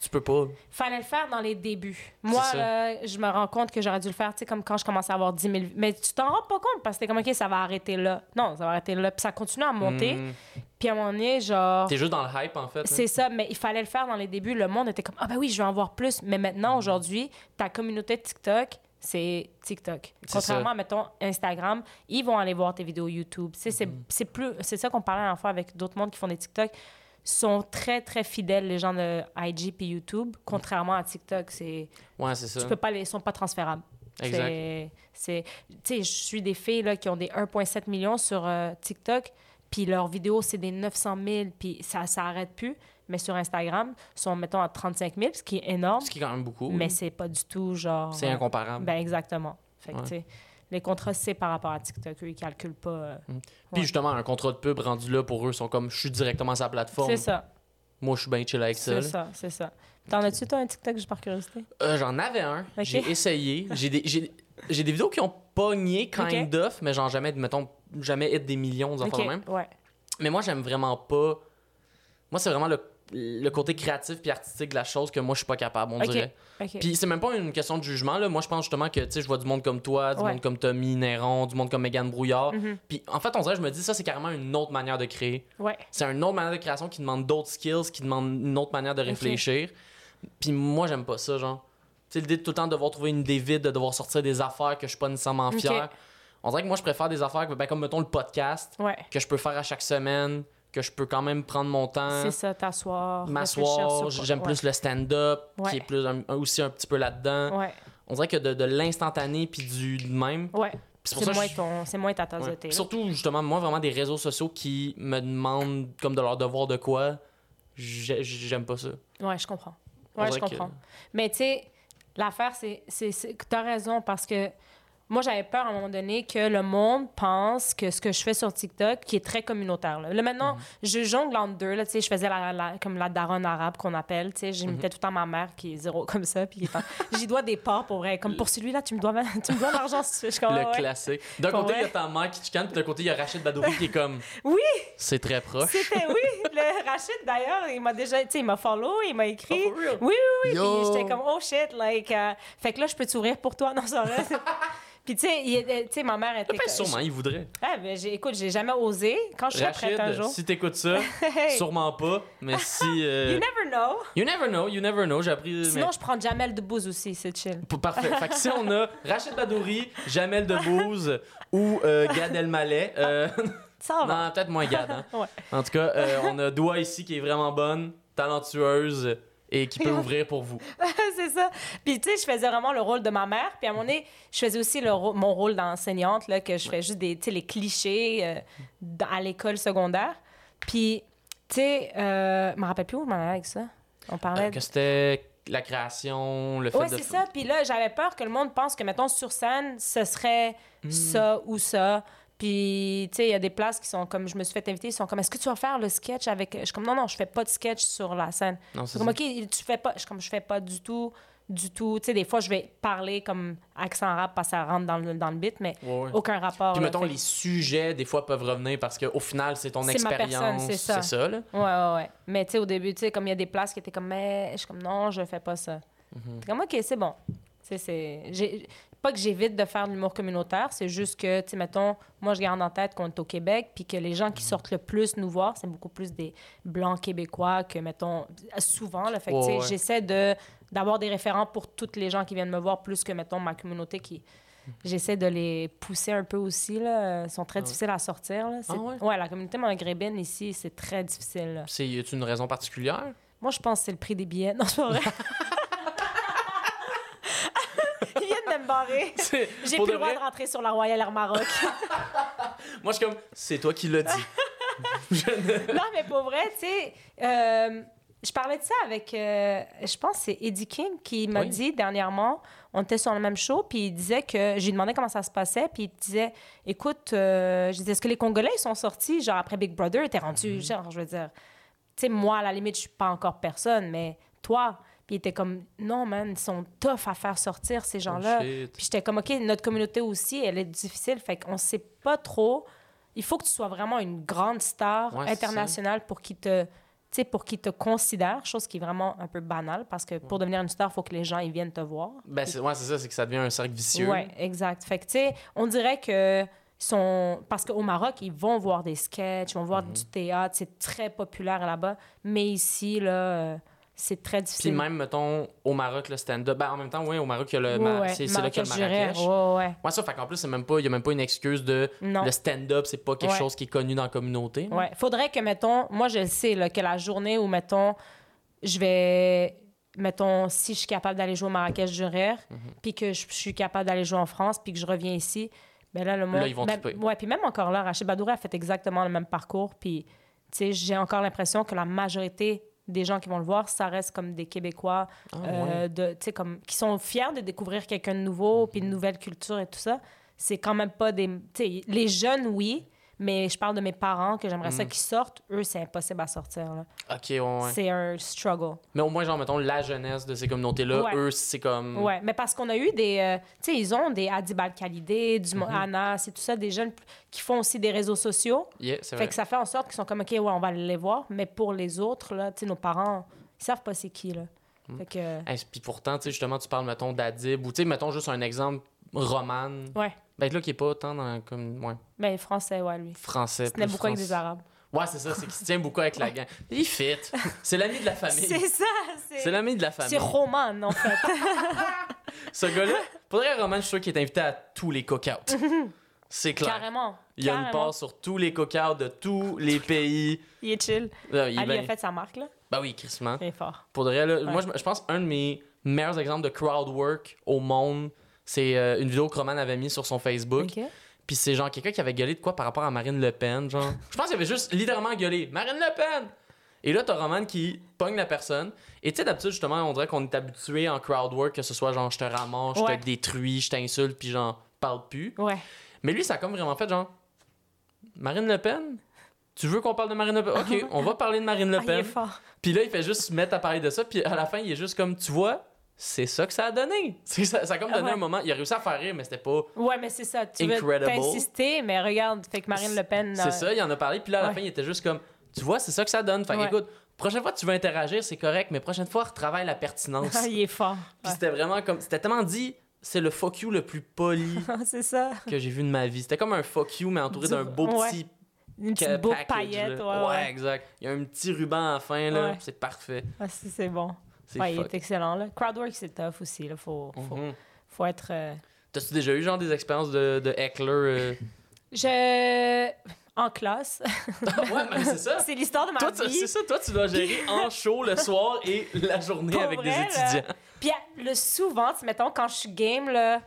tu peux pas. Fallait le faire dans les débuts. Moi, là, je me rends compte que j'aurais dû le faire, tu sais, comme quand je commençais à avoir 10 000. Mais tu t'en rends pas compte parce que t'es comme, OK, ça va arrêter là. Non, ça va arrêter là. Puis ça continue à monter. Hmm. Puis à un moment donné, genre. T'es juste dans le hype, en fait. hein. C'est ça, mais il fallait le faire dans les débuts. Le monde était comme, ah ben oui, je vais en voir plus. Mais maintenant, Hmm. aujourd'hui, ta communauté de TikTok, c'est TikTok. Contrairement à, mettons, Instagram, ils vont aller voir tes vidéos YouTube. Tu sais, c'est- Hmm. c'est plus... C'est ça qu'on parlait la dernière fois avec d'autres mondes qui font des TikTok. Sont très, très fidèles, les gens de IG puis YouTube, contrairement à TikTok. C'est... Ouais, c'est ça. Tu peux pas les... Ils sont pas transférables. Exact. C'est, c'est, tu sais, je suis des filles là, qui ont des 1,7 millions sur euh, TikTok, puis leurs vidéos, c'est des 900 000, puis ça, ça arrête plus. Mais sur Instagram, ils sont, mettons, à 35 000, ce qui est énorme, Ce qui est quand même beaucoup. mais c'est pas du tout genre. C'est euh, incomparable. Ben, exactement. Fait que, Ouais. Les contrats, c'est par rapport à TikTok. Eux, ils calculent pas. euh, Puis ouais. justement, un contrat de pub rendu là pour eux, sont comme je suis directement sur la plateforme. C'est ça. Moi, je suis bien chill avec ça. C'est ça, c'est ça. T'en as-tu, toi, un TikTok, juste par curiosité? Euh, J'en avais un. J'ai essayé. J'ai des, des vidéos qui ont pogné kind of, mais genre jamais, mettons, jamais hit des millions, des de même. ouais. Mais moi, j'aime vraiment pas. Moi, c'est vraiment le, le côté créatif puis artistique de la chose que moi, je suis pas capable, on Ok. dirait. OK. Puis c'est même pas une question de jugement, là. Moi, je pense justement que, tu sais, je vois du monde comme toi, du Ouais. monde comme Tommy Néron, du monde comme Megan Brouillard. Mhm. Puis en fait, on dirait, je me dis, ça, c'est carrément une autre manière de créer. Ouais. C'est une autre manière de création qui demande d'autres skills, qui demande une autre manière de réfléchir. Puis moi, j'aime pas ça, genre. Tu sais, l'idée de tout le temps devoir trouver une idée vide, de devoir sortir des affaires que je suis pas nécessairement fier. On dirait que moi, je préfère des affaires ben, comme, mettons, le podcast, Ouais. que je peux faire à chaque semaine, que je peux quand même prendre mon temps, C'est ça, t'asseoir. m'asseoir. J'aime ouais. plus le stand-up, Ouais. qui est plus un- aussi un petit peu là-dedans. Ouais. On dirait que de, de l'instantané puis du même. Ouais. C'est moins, que je- ton... c'est moins ta tasse de thé. Surtout, justement, moi, vraiment, des réseaux sociaux qui me demandent comme de leur devoir de quoi, j'ai- j'aime pas ça. Ouais, je comprends. Ouais, je que- comprends. Mais tu sais, l'affaire, c'est que t'as raison parce que moi, j'avais peur à un moment donné que le monde pense que ce que je fais sur TikTok, qui est très communautaire. Là, Là, maintenant, Mhm. je jongle entre deux. Là, je faisais la, la- comme la daronne arabe qu'on appelle. J'imitais Mhm. tout le temps ma mère qui est zéro comme ça. Puis j'y dois des parts pour vrai. Comme pour celui-là, tu me dois, tu me dois de l'argent si tu comme, le ouais. classique. D'un côté, il y a ta mère qui te chicane, puis d'un côté, il y a Rachid Badouri qui est comme. Oui! C'est très proche. C'était, oui, le Rachid d'ailleurs, il m'a déjà, tu sais, il m'a follow, il m'a écrit. Oh, for real? Oui, oui, oui. Puis j'étais comme, oh shit, like. euh, fait que là, je peux t'ouvrir pour toi. Non, ça va. Puis tu sais, il- euh, tu sais, ma mère était. Ben, sûrement, il voudrait. Ah, ben, écoute, j'ai jamais osé. Quand je serai prête un jour. si t'écoutes ça, sûrement pas, mais si. euh, You never know. You never know, you never know. J'ai appris. Sinon, mais- je prends Jamel Debbouze aussi, c'est chill. Parfait. Fait que si on a Rachid Badouri, Jamel Debbouze ou euh, Gad Elmaleh, euh, Ça va. non, peut-être moins Gad. hein. Ouais. En tout cas, euh, on a Doua ici qui est vraiment bonne, talentueuse et qui peut ouvrir pour vous. c'est ça. Puis, tu sais, je faisais vraiment le rôle de ma mère. Puis, à moment donné, je faisais aussi le mon rôle d'enseignante, là, que je fais juste des, les clichés euh, à l'école secondaire. Puis, tu sais, euh, je me rappelle plus où je m'en allais avec ça. On parlait Euh, que c'était la création, le fait Ouais, de. c'est ça. Puis là, j'avais peur que le monde pense que, mettons, sur scène, ce serait Hmm. ça ou ça. Puis, tu sais, il y a des places qui sont comme, je me suis fait inviter, ils sont comme, est-ce que tu vas faire le sketch avec. Je suis comme, non, non, je fais pas de sketch sur la scène. Non, C'est comme, ça. OK, tu fais pas. Je suis comme, je fais pas du tout, du tout. Tu sais, des fois, je vais parler comme accent rap parce que ça rentre dans le, dans le beat, mais Ouais, ouais. aucun rapport. Puis là. mettons, Fait- les sujets, des fois, peuvent revenir parce qu'au final, c'est ton C'est ma personne, expérience. c'est ça. C'est ça, là. Ouais, ouais, ouais. Mais tu sais, au début, tu sais, comme il y a des places qui étaient comme, mais je suis comme, non, je fais pas ça. T'es comme, OK, c'est bon. C'est. Pas que j'évite de faire de l'humour communautaire, c'est juste que, tu sais, mettons, moi, je garde en tête qu'on est au Québec, puis que les gens qui sortent le plus nous voir, c'est beaucoup plus des blancs québécois que, mettons, souvent, le fait que, tu sais, Ouais, ouais. j'essaie de d'avoir des référents pour toutes les gens qui viennent me voir, plus que, mettons, ma communauté qui. J'essaie de les pousser un peu aussi, là. Ils sont très Ah ouais. difficiles à sortir, là. Ah ouais? la communauté maghrébine ici, c'est très difficile, là. C'est y a une raison particulière? Moi, je pense que c'est le prix des billets. Non, c'est pas vrai. C'est- J'ai pour plus de le droit vrai, de rentrer sur la Royal Air Maroc. Moi, je suis comme, c'est toi qui l'as dit. Je ne- non, mais pour vrai, tu sais, euh, je parlais de ça avec, euh, je pense que c'est Eddie King qui m'a Oui. dit dernièrement, on était sur le même show, puis il disait que, j'ai demandé comment ça se passait, puis il disait, écoute, euh, je disais, est-ce que les Congolais, ils sont sortis, genre après Big Brother, était rendu, Mhm. genre, je veux dire, tu sais, moi, à la limite, je suis pas encore personne, mais toi, puis il était comme, non, man, ils sont tough à faire sortir, ces gens-là. Oh, shit. Puis j'étais comme, OK, notre communauté aussi, elle est difficile. Fait qu'on sait pas trop. Il faut que tu sois vraiment une grande star Ouais, internationale pour qu'ils te, pour qu'ils te considèrent, chose qui est vraiment un peu banale parce que pour devenir une star, il faut que les gens ils viennent te voir. Ben, c'est ouais, ça, c'est que ça devient un cercle vicieux. Ouais, exact. Fait que, tu sais, on dirait que sont parce qu'au Maroc, ils vont voir des sketchs, ils vont Mhm. voir du théâtre, c'est très populaire là-bas, mais ici là, euh, c'est très Puis difficile. même, mettons, au Maroc, le stand-up. Ben, en même temps, oui, au Maroc, il y a le. Ouais, Ma- ouais. C'est c'est là qu'il y a le Marrakech, ouais, ouais. Ouais, ça, fait qu'en plus, c'est même pas, il y a même pas une excuse de. Non. Le stand-up, c'est pas quelque Ouais. chose qui est connu dans la communauté. Ouais. Faudrait que, mettons, moi, je le sais, là, que la journée où, mettons, je vais, mettons, si je suis capable d'aller jouer au Marrakech du Rire, Mhm. puis que je, suis capable d'aller jouer en France, puis que je reviens ici, ben là, le monde... ils vont triper. Ouais, puis même encore là, Rachid Badouri a fait exactement le même parcours, puis, tu sais, j'ai encore l'impression que la majorité des gens qui vont le voir, ça reste comme des Québécois, Ah, euh, ouais. de, comme, qui sont fiers de découvrir quelqu'un de nouveau, puis une nouvelle culture et tout ça. C'est quand même pas des... Les jeunes, oui, Mais je parle de mes parents, que j'aimerais ça Mm. qu'ils sortent. Eux, c'est impossible à sortir. là. Ok, ouais. C'est un struggle. Mais au moins, genre, mettons, la jeunesse de ces communautés-là, Ouais. eux, c'est comme. Ouais, mais parce qu'on a eu des. euh, tu sais, ils ont des Adib Al-Khalidé, du Mhm. Anas et tout ça, des jeunes qui font aussi des réseaux sociaux. Yeah, c'est Fait vrai. que ça fait en sorte qu'ils sont comme, OK, ouais, on va les voir. Mais pour les autres, là, tu sais, nos parents, ils savent pas c'est qui, là. Mm. Fait que. Hey, puis pourtant, tu sais, justement, tu parles, mettons, d'Adib, ou tu sais, mettons juste un exemple, Roman. Ouais. Ben là, qui est pas tant dans, comme, ouais, Ben, français, ouais, lui. français. Il tenait plus beaucoup avec des. Arabes. Ouais, c'est ça, c'est qu'il se tient beaucoup avec la gang. Il fit. C'est l'ami de la famille. C'est ça, C'est c'est. l'ami de la famille. C'est Roman, en fait. Ce gars-là, pour vrai, Roman, je suis sûr qu'il est invité à tous les cookouts. C'est clair. Carrément. Il y a une part sur tous les cookouts de tous les pays. Il est chill. Là, il Ali ben- a fait sa marque, là. Ben oui, crissement. Il est fort. Pour de vrai, là, moi, je, je pense un de mes meilleurs exemples de crowd work au monde, c'est euh, une vidéo que Roman avait mis sur son Facebook. OK. Puis c'est genre quelqu'un qui avait gueulé de quoi par rapport à Marine Le Pen, genre. Je pense qu'il avait juste littéralement gueulé Marine Le Pen. Et là, t'as Roman qui pogne la personne. Et tu sais, d'habitude, justement, on dirait qu'on est habitué en crowd work que ce soit genre je te ramasse, je Ouais. te détruis, je t'insulte, puis genre, parle plus. Ouais. Mais lui, ça a comme vraiment fait genre Marine Le Pen? Tu veux qu'on parle de Marine Le Pen? Ok, on va parler de Marine Le Ah, il est Pen. fort. Puis là, il fait juste se mettre à parler de ça. Puis à la fin, il est juste comme, tu vois, c'est ça que ça a donné. Ça, ça a comme Ah donné ouais. un moment. Il a réussi à faire rire, mais c'était pas. Ouais, mais c'est ça. Tu veux Incredible. t'insister, mais regarde, fait que Marine Le Pen. C'est euh, ça, il en a parlé. Puis là, à la Ouais. fin, il était juste comme, tu vois, c'est ça que ça donne. Fait que, Ouais. écoute, prochaine fois que tu veux interagir, c'est correct, mais prochaine fois, retravaille la pertinence. Ah, il est fort. Puis c'était vraiment comme, c'était tellement dit, c'est le fuck you le plus poli c'est ça. que j'ai vu de ma vie. C'était comme un fuck you, mais entouré Du- d'un beau petit Une petite boucle paillette. Ouais, ouais. exact. Il y a un petit ruban à la fin, là. Ouais. C'est parfait. Ah, c'est c'est bon. C'est Ouais, il est excellent. Là. Crowdwork, c'est tough aussi. Il faut, faut, Mhm. faut être. euh, T'as-tu déjà eu genre des expériences de, de heckler? euh? Je. En classe. ouais, mais c'est ça. c'est l'histoire de ma Toi, vie. c'est ça, toi, tu dois gérer en show le soir et la journée Pour avec vrai, des là. étudiants. Puis euh, le souvent, tu sais, mettons, quand je suis game, là,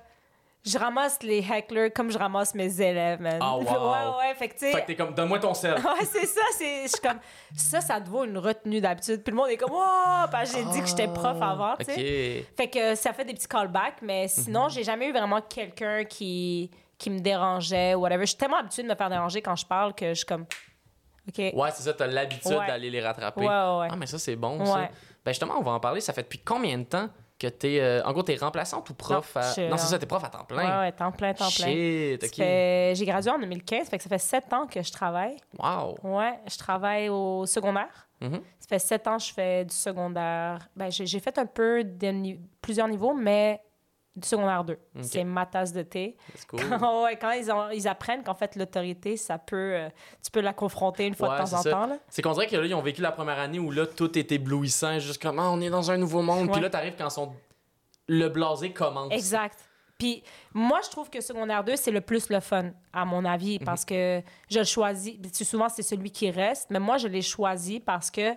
je ramasse les hecklers comme je ramasse mes élèves, man. Ah, wow. Ouais, ouais, fait que tu sais. Fait que t'es comme, donne-moi ton sel. Ouais, c'est ça, c'est je suis comme ça ça te vaut une retenue d'habitude. Puis le monde est comme "Oh, parce que j'ai dit que j'étais prof avant", tu sais. Ah. Fait que ça fait des petits callbacks, mais sinon, j'ai jamais eu vraiment quelqu'un qui qui me dérangeait ou whatever. Je suis tellement habituée de me faire déranger quand je parle que je suis comme OK. Ouais, c'est ça, t'as l'habitude Ouais. d'aller les rattraper. ouais, ouais. Ah, mais ça, c'est bon, ça. Ouais. Ben, justement, on va en parler. Ça fait depuis combien de temps que t'es. euh, en gros, t'es remplaçante ou prof Non, à. je- Non, c'est ça, t'es prof à temps plein. Ouais, ouais, temps plein, temps plein. Shit, ok. fait- J'ai gradué en 2015, fait que ça fait sept ans que je travaille. Wow. Ouais, je travaille au secondaire. Mhm. Ça fait sept ans que je fais du secondaire. Ben, j'ai fait un peu de plusieurs niveaux, mais du secondaire 2. C'est ma tasse de thé. C'est cool. Quand, ouais, quand ils, ont- ils apprennent qu'en fait, l'autorité, ça peut... euh, tu peux la confronter une fois Ouais, de temps c'est en ça. temps. Là. C'est qu'on dirait que là, ils ont vécu la première année où là, tout est éblouissant, juste comme, ah, on est dans un nouveau monde. Puis là, t'arrives quand son... le blasé commence. Exact. Puis moi, je trouve que secondaire 2, c'est le plus le fun, à mon avis, Mhm. parce que je le choisis. Souvent, c'est celui qui reste, mais moi, je l'ai choisi parce que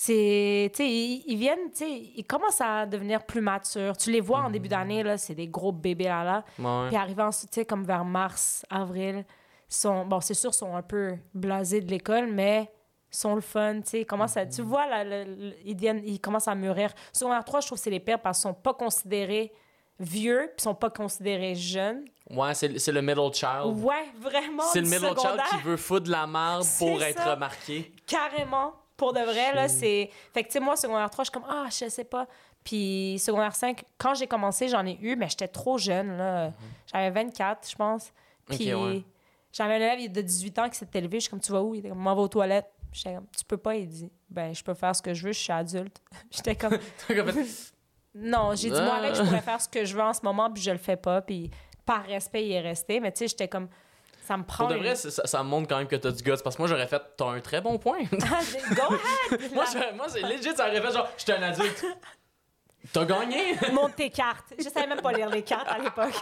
c'est. Tu sais, ils, ils viennent, tu sais, ils commencent à devenir plus matures. Tu les vois en début d'année, là, c'est des gros bébés là, là. Ouais. Puis arrivant ensuite, tu sais, comme vers mars, avril, sont, bon, c'est sûr, sont un peu blasés de l'école, mais sont le fun, tu sais, commencent à, tu vois, là, le- le- ils, viennent, ils commencent à mûrir. Secondaire 3, je trouve que c'est les pires parce qu'ils sont pas considérés vieux, puis sont pas considérés jeunes. Ouais, c'est c'est le middle child. Ouais, vraiment. c'est le middle child qui veut foutre de la merde pour être ça. remarqué. Carrément. Pour de vrai, là, c'est... Fait que, tu sais, moi, secondaire 3, je suis comme, ah, je sais pas. Puis secondaire 5, quand j'ai commencé, j'en ai eu, mais j'étais trop jeune, là. J'avais 24, je pense. Puis ouais. j'avais un élève de 18 ans qui s'était élevé. Je suis comme, tu vas où? Il était comme, m'en va aux toilettes. J'étais comme, tu peux pas? Il dit, ben, je peux faire ce que je veux, je suis adulte. J'étais comme, non, j'ai dit, moi, Ah. avec, je pourrais faire ce que je veux en ce moment, puis je le fais pas. Puis par respect, il est resté. Mais tu sais, j'étais comme, ça me prend. pour de vrai, ça, ça me montre quand même que t'as du guts. Parce que moi, j'aurais fait, t'as un très bon point. Ah, j'ai- Go ahead! moi, je- moi c'est legit, ça aurait fait genre, j'étais un adulte. T'as gagné! Monte tes cartes. Je savais même pas lire les cartes à l'époque.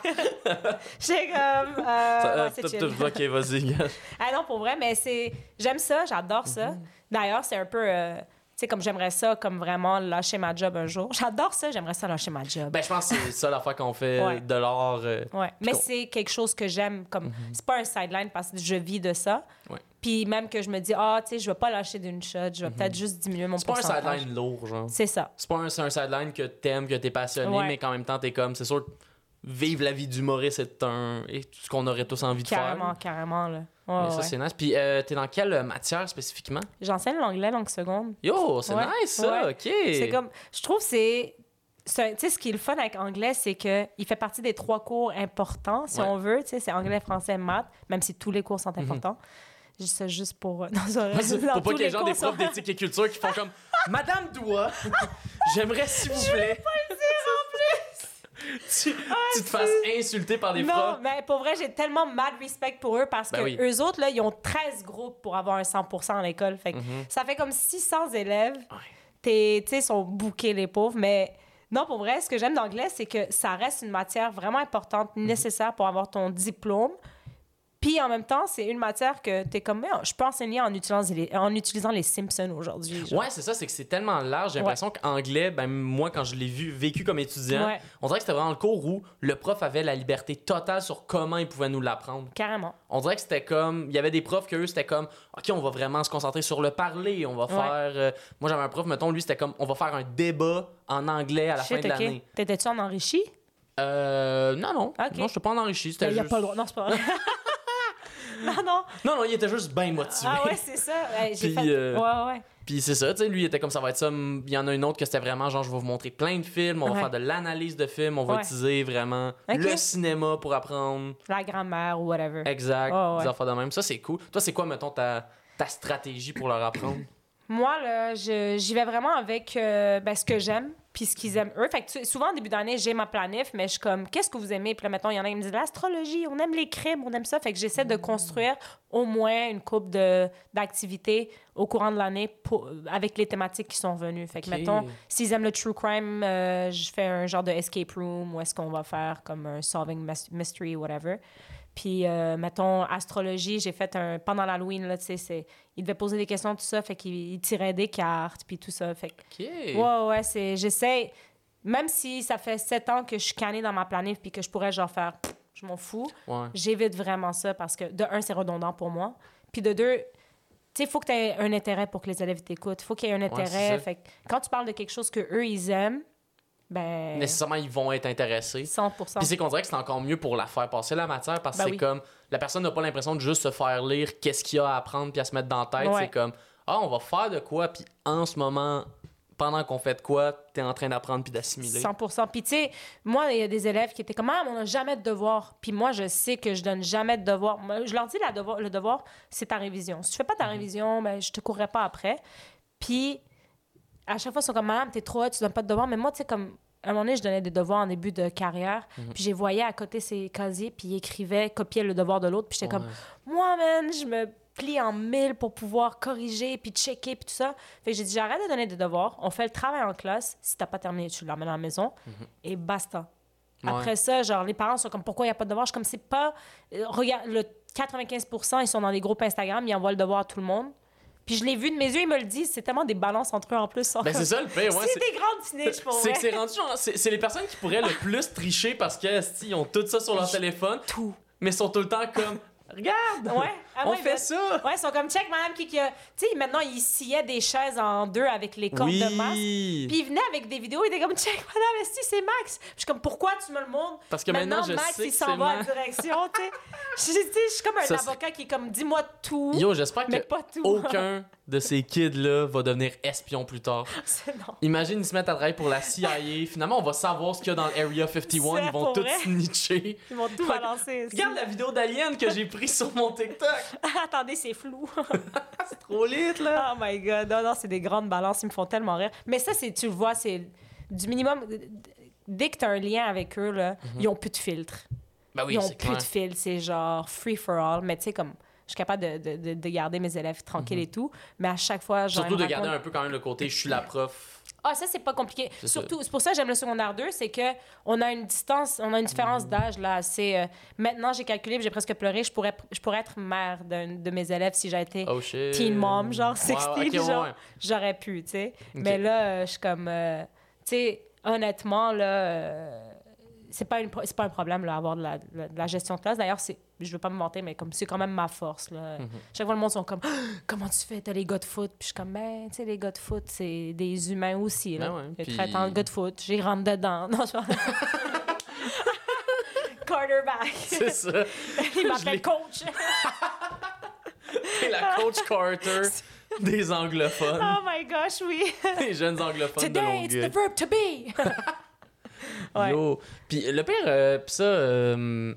J'étais comme. euh, ouais, euh, chill. ok, vas-y. Ah non, pour vrai, mais c'est. J'aime ça, j'adore ça. Mhm. D'ailleurs, c'est un peu. euh, sais, comme j'aimerais ça, comme vraiment lâcher ma job un jour. J'adore ça, j'aimerais ça lâcher ma job. Ben, je pense que c'est ça l'affaire qu'on fait Ouais. de l'art. euh, Ouais, mais c'est quelque chose que j'aime. comme C'est pas un sideline parce que je vis de ça. Ouais. Puis même que je me dis, ah, tu sais, je vais pas lâcher d'une shot, je vais peut-être juste diminuer mon Mhm. C'est pas un pourcentage. sideline lourd, genre. C'est ça. C'est pas un, un sideline que t'aimes, que t'es passionné, Ouais. mais qu'en même temps, t'es comme, c'est sûr, vivre la vie d'humoriste, c'est un. et ce qu'on aurait tous envie de Carrément, faire. carrément, là. Ouais, Mais ça, ouais. c'est nice. Puis, euh, t'es dans quelle matière spécifiquement? J'enseigne l'anglais langue seconde. Yo, c'est Ouais, nice, ça. OK. C'est comme, je trouve, c'est. c'est- Tu sais, ce qui est le fun avec anglais, c'est que il fait partie des trois cours importants, si on veut. Tu sais, c'est anglais, français, maths, même si tous les cours sont Mhm. importants. Je dis ça juste pour. euh, Non, c'est vrai. C'est Dans Pour pas que les gens cours des sont- profs d'éthique et culture qui font comme Madame Doua, j'aimerais s'il vous plaît. tu, tu te fasses insulter par des Non, profs. mais pour vrai, j'ai tellement mad respect pour eux parce Ben que oui. eux autres, là, ils ont 13 groupes pour avoir un 100 à l'école. Fait que ça fait comme 600 élèves. Mhm. Ouais. T'es- Tu sais, sont bookés, les pauvres. Mais non, pour vrai, ce que j'aime d'anglais, c'est que ça reste une matière vraiment importante, Mhm. nécessaire pour avoir ton diplôme. Puis en même temps, c'est une matière que t'es comme, Mais, je peux enseigner en utilisant les, en utilisant les Simpsons aujourd'hui. Ouais, c'est ça, c'est que c'est tellement large. J'ai Ouais. l'impression qu'anglais, ben moi, quand je l'ai vu, vécu comme étudiant, Ouais. on dirait que c'était vraiment le cours où le prof avait la liberté totale sur comment il pouvait nous l'apprendre. Carrément. On dirait que c'était comme. Il y avait des profs que eux, c'était comme, OK, on va vraiment se concentrer sur le parler. On va faire. euh, moi, j'avais un prof, mettons, lui, c'était comme, on va faire un débat en anglais à la fin de l'année. T'étais-tu en enrichi? Euh. Non, non. Non, je pas en enrichi. Il n'y a juste... pas le droit. Non, c'est pas vrai. non, non. Non, non, il était juste bien motivé. Ah ouais, c'est ça. Ouais, j'ai Puis, fait... euh, Ouais, ouais. Puis c'est ça, tu sais, lui, il était comme ça va être ça. Il y en a une autre que c'était vraiment genre, je vais vous montrer plein de films, on va Ouais. faire de l'analyse de films, on va Ouais. utiliser vraiment le cinéma pour apprendre. La grand-mère ou whatever. Exact, Ouais, ouais. des affaires de même. Ça, c'est cool. Toi, c'est quoi, mettons, ta, ta stratégie pour leur apprendre? Moi, là, je- j'y vais vraiment avec euh, ben, ce que j'aime puis ce qu'ils aiment eux. Fait que tu- souvent, au début d'année, j'ai ma planif, mais je suis comme, qu'est-ce que vous aimez? Puis là, mettons, il y en a qui me disent l'astrologie, on aime les crimes, on aime ça. Fait que j'essaie de construire au moins une coupe de- d'activités au courant de l'année avec les thématiques qui sont venues. Fait que, mettons, s'ils aiment le true crime, euh, je fais un genre de escape room où est-ce qu'on va faire comme un solving mys- mystery, whatever. Puis, euh, mettons, astrologie, j'ai fait un. Pendant l'Halloween, là, tu sais, c'est. Il devait poser des questions, tout ça, fait qu'il il tirait des cartes, puis tout ça. Fait que. Ouais, ouais, c'est. J'essaie. Même si ça fait sept ans que je suis cannée dans ma planif, puis que je pourrais, genre, faire. Je m'en fous. Ouais. J'évite vraiment ça parce que, de un, c'est redondant pour moi. Puis de deux, tu sais, il faut que tu aies un intérêt pour que les élèves t'écoutent. Il faut qu'il y ait un intérêt. fait que quand tu parles de quelque chose que eux ils aiment, ben. Nécessairement, ils vont être intéressés. 100% Puis c'est qu'on dirait que c'est encore mieux pour la faire passer la matière parce que Ben c'est oui. comme la personne n'a pas l'impression de juste se faire lire qu'est-ce qu'il y a à apprendre puis à se mettre dans la tête. Ouais. C'est comme ah, on va faire de quoi puis en ce moment, pendant qu'on fait de quoi, t'es en train d'apprendre puis d'assimiler. 100 Puis, tu sais, moi, il y a des élèves qui étaient comme, ah, mais on n'a jamais de devoir. Puis moi, je sais que je donne jamais de devoir. Je leur dis, la devoir, le devoir, c'est ta révision. Si tu fais pas ta révision, ben, je te courrai pas après. Puis, à chaque fois, ils sont comme, madame, t'es trop hot, tu donnes pas de devoir. Mais moi, tu sais, comme, à un moment donné, je donnais des devoirs en début de carrière. Puis, j'ai voyé à côté ses casiers, puis il écrivait, copiait le devoir de l'autre. Puis, j'étais comme, moi, man, je me plie en mille pour pouvoir corriger, puis checker, puis tout ça. Fait que j'ai dit, j'arrête de donner des devoirs. On fait le travail en classe. Si t'as pas terminé, tu l'emmènes à la maison. Et basta. Ouais. Après ça, genre, les parents sont comme, pourquoi il n'y a pas de devoir? Je suis comme, c'est pas... euh, regarde, le 95% ils sont dans les groupes Instagram, ils envoient le devoir à tout le monde. Puis je l'ai vu de mes yeux, ils me le disent. C'est tellement des balances entre eux en plus. Ben c'est ça le pire, ouais. c'est des grandes snitch pour C'est que c'est rendu genre, c'est les personnes qui pourraient le plus tricher parce que esti, ils ont tout ça sur leur téléphone, Tout. mais sont tout le temps comme regarde, Ouais. Ah on ouais, fait ben- ça. Ouais, ils sont comme, check, madame, qui, qui a... Tu sais, maintenant, ils sciaient des chaises en deux avec les cordes de masque. Puis ils venaient avec des vidéos, ils étaient comme, check, madame, esti, c'est Max? Puis je suis comme, pourquoi tu me le montres? Parce que maintenant, je Max, sais il que s'en va Max. direction, tu sais. Je suis comme un Ça, avocat qui est comme, dis-moi tout. Yo, j'espère que pas tout. aucun de ces kids-là va devenir espion plus tard. Non. Imagine, ils se mettent à travailler pour la CIA. Finalement, on va savoir ce qu'il y a dans l'Area 51. C'est Ils vont tout snitcher. Ils vont tout balancer. Regarde la vidéo d'Alien que j'ai prise sur mon TikTok. Attendez, c'est flou. C'est trop lit, là. oh my god. Non, non, c'est des grandes balances. Ils me font tellement rire. Mais ça, c'est, tu le vois, c'est du minimum. Dès que tu as un lien avec eux, là, ils ont plus de filtre. Ben oui, ils ont plus clair. de filtre. C'est genre free for all. Mais tu sais, comme. Je suis capable de, de, de, de garder mes élèves tranquilles et tout. Mais à chaque fois, genre. Mhm. Surtout de garder un peu quand même le côté je suis la prof. Ah, ça, c'est pas compliqué. C'est Surtout, c'est pour ça que j'aime le secondaire 2, c'est que on a une distance, on a une différence Mhm. d'âge, là. C'est, euh, maintenant, j'ai calculé, j'ai presque pleuré. Je pourrais, je pourrais être mère d'un de mes élèves si j'avais été Oh shit. teen mom, genre Ouais, 16, ok, ouais, genre. ouais. J'aurais pu, tu sais. Mais là, euh, je suis comme... euh, tu sais, honnêtement, là... euh, c'est pas, une pas un problème, là, avoir de la, de la gestion de classe. D'ailleurs, c'est, je veux pas me vanter, mais comme c'est quand même ma force, là. Mhm. Chaque fois, le monde sont comme, Ah, comment tu fais? T'as les gars de foot? Puis je suis comme, ben, tu sais, les gars de foot, c'est des humains aussi, là. Ben ouais, puis- traitent en gars de foot. J'y rentre dedans. Non, je Quarterback. C'est ça. Il m'appelle coach. T'es la coach Carter des anglophones. Oh my gosh, oui. les jeunes anglophones Today, it's de the Longueuil. verb to be. Ouais. Yo. Puis le pire, euh, pis ça, euh,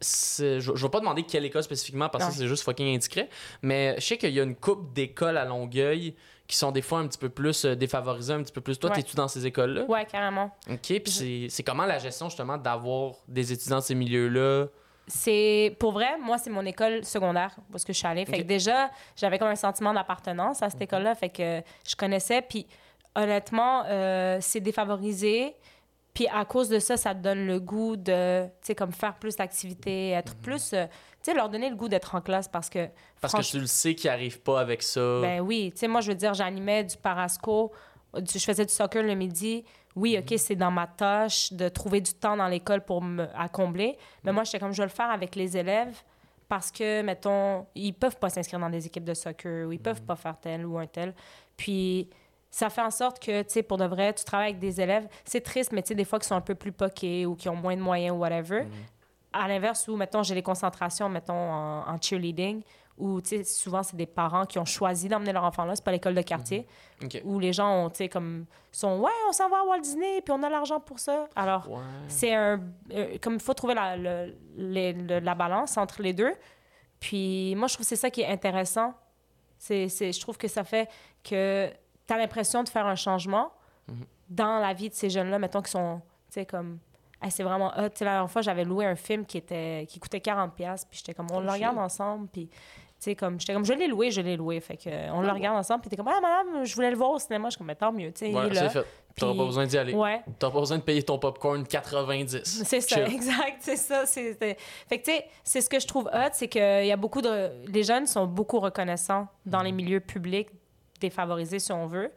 c'est- je je vais pas demander quelle école spécifiquement parce que Non. c'est juste fucking indiscret, mais je sais qu'il y a une couple d'écoles à Longueuil qui sont des fois un petit peu plus euh, défavorisées, un petit peu plus. Toi, Ouais. t'es-tu dans ces écoles-là? Ouais, carrément. Ok, puis c'est- c'est comment la gestion justement d'avoir des étudiants de ces milieux-là? C'est pour vrai, moi c'est mon école secondaire parce que je suis allée. Fait Ok. que déjà, j'avais comme un sentiment d'appartenance à cette école-là, fait que je connaissais puis honnêtement, euh, c'est défavorisé. Puis à cause de ça, ça te donne le goût de, tu sais, comme faire plus d'activités, être plus, euh, tu sais, leur donner le goût d'être en classe parce que. Parce que tu le sais qu'ils arrivent pas avec ça. Ben oui, tu sais, moi, je veux dire, j'animais du parasco, du- je faisais du soccer le midi. Oui, OK, c'est dans ma tâche de trouver du temps dans l'école pour me à combler. Mais moi, j'étais comme, je vais le faire avec les élèves parce que, mettons, ils peuvent pas s'inscrire dans des équipes de soccer ou ils peuvent pas faire tel ou un tel. Puis, ça fait en sorte que, tu sais, pour de vrai, tu travailles avec des élèves. C'est triste, mais tu sais, des fois, qui sont un peu plus poqués ou qui ont moins de moyens ou whatever. À l'inverse, où, mettons, j'ai les concentrations, mettons, en, en cheerleading, où, tu sais, souvent, c'est des parents qui ont choisi d'emmener leur enfant là, c'est pas l'école de quartier, Ok. où les gens ont, tu sais, comme, sont, ouais, on s'en va à Walt Disney, puis on a l'argent pour ça. Alors, Ouais. c'est un. euh, comme il faut trouver la, la balance entre les deux. Puis moi, je trouve que c'est ça qui est intéressant. C'est, c'est- je trouve que ça fait que tu as l'impression de faire un changement dans la vie de ces jeunes-là, mettons, qui sont, tu sais, comme. Hey, c'est vraiment hot. Tu sais, la dernière fois, j'avais loué un film qui, était, qui coûtait 40$, puis j'étais comme, on Oh, le regarde shit. ensemble, puis. Tu sais, comme, j'étais comme, je l'ai loué, je l'ai loué. Fait que, on le regarde ensemble, puis t'es comme, ah, madame, je voulais le voir au cinéma. Je suis comme, mais tant mieux, tu sais, Ouais, c'est fait. T'auras pas besoin d'y aller. Ouais. T'auras pas besoin de payer ton popcorn 90. C'est ça, exact, c'est ça. c'est- Fait que, tu sais, c'est ce que je trouve hot, c'est qu'il y a beaucoup de... Les jeunes sont beaucoup reconnaissants dans Mm. les milieux publics défavorisés, si on veut.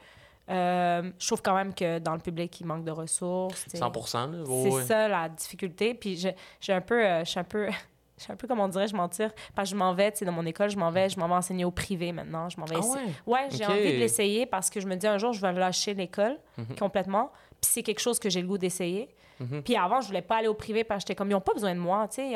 Euh, je trouve quand même que dans le public, il manque de ressources. tu sais. 100%. Là. C'est Ouais, ouais. ça, la difficulté. Puis je- j'ai un peu... euh, Je suis un peu... Je suis un peu, comment dirais-je, mentir. Parce que je m'en vais, tu sais, dans mon école, je m'en vais, je m'en vais enseigner au privé maintenant. Je m'en vais Ah ouais? Ouais, j'ai envie de l'essayer parce que je me dis un jour, je vais lâcher l'école Mhm. complètement. Puis c'est quelque chose que j'ai le goût d'essayer. Mhm. Puis avant, je voulais pas aller au privé parce que j'étais comme, ils ont pas besoin de moi, tu sais.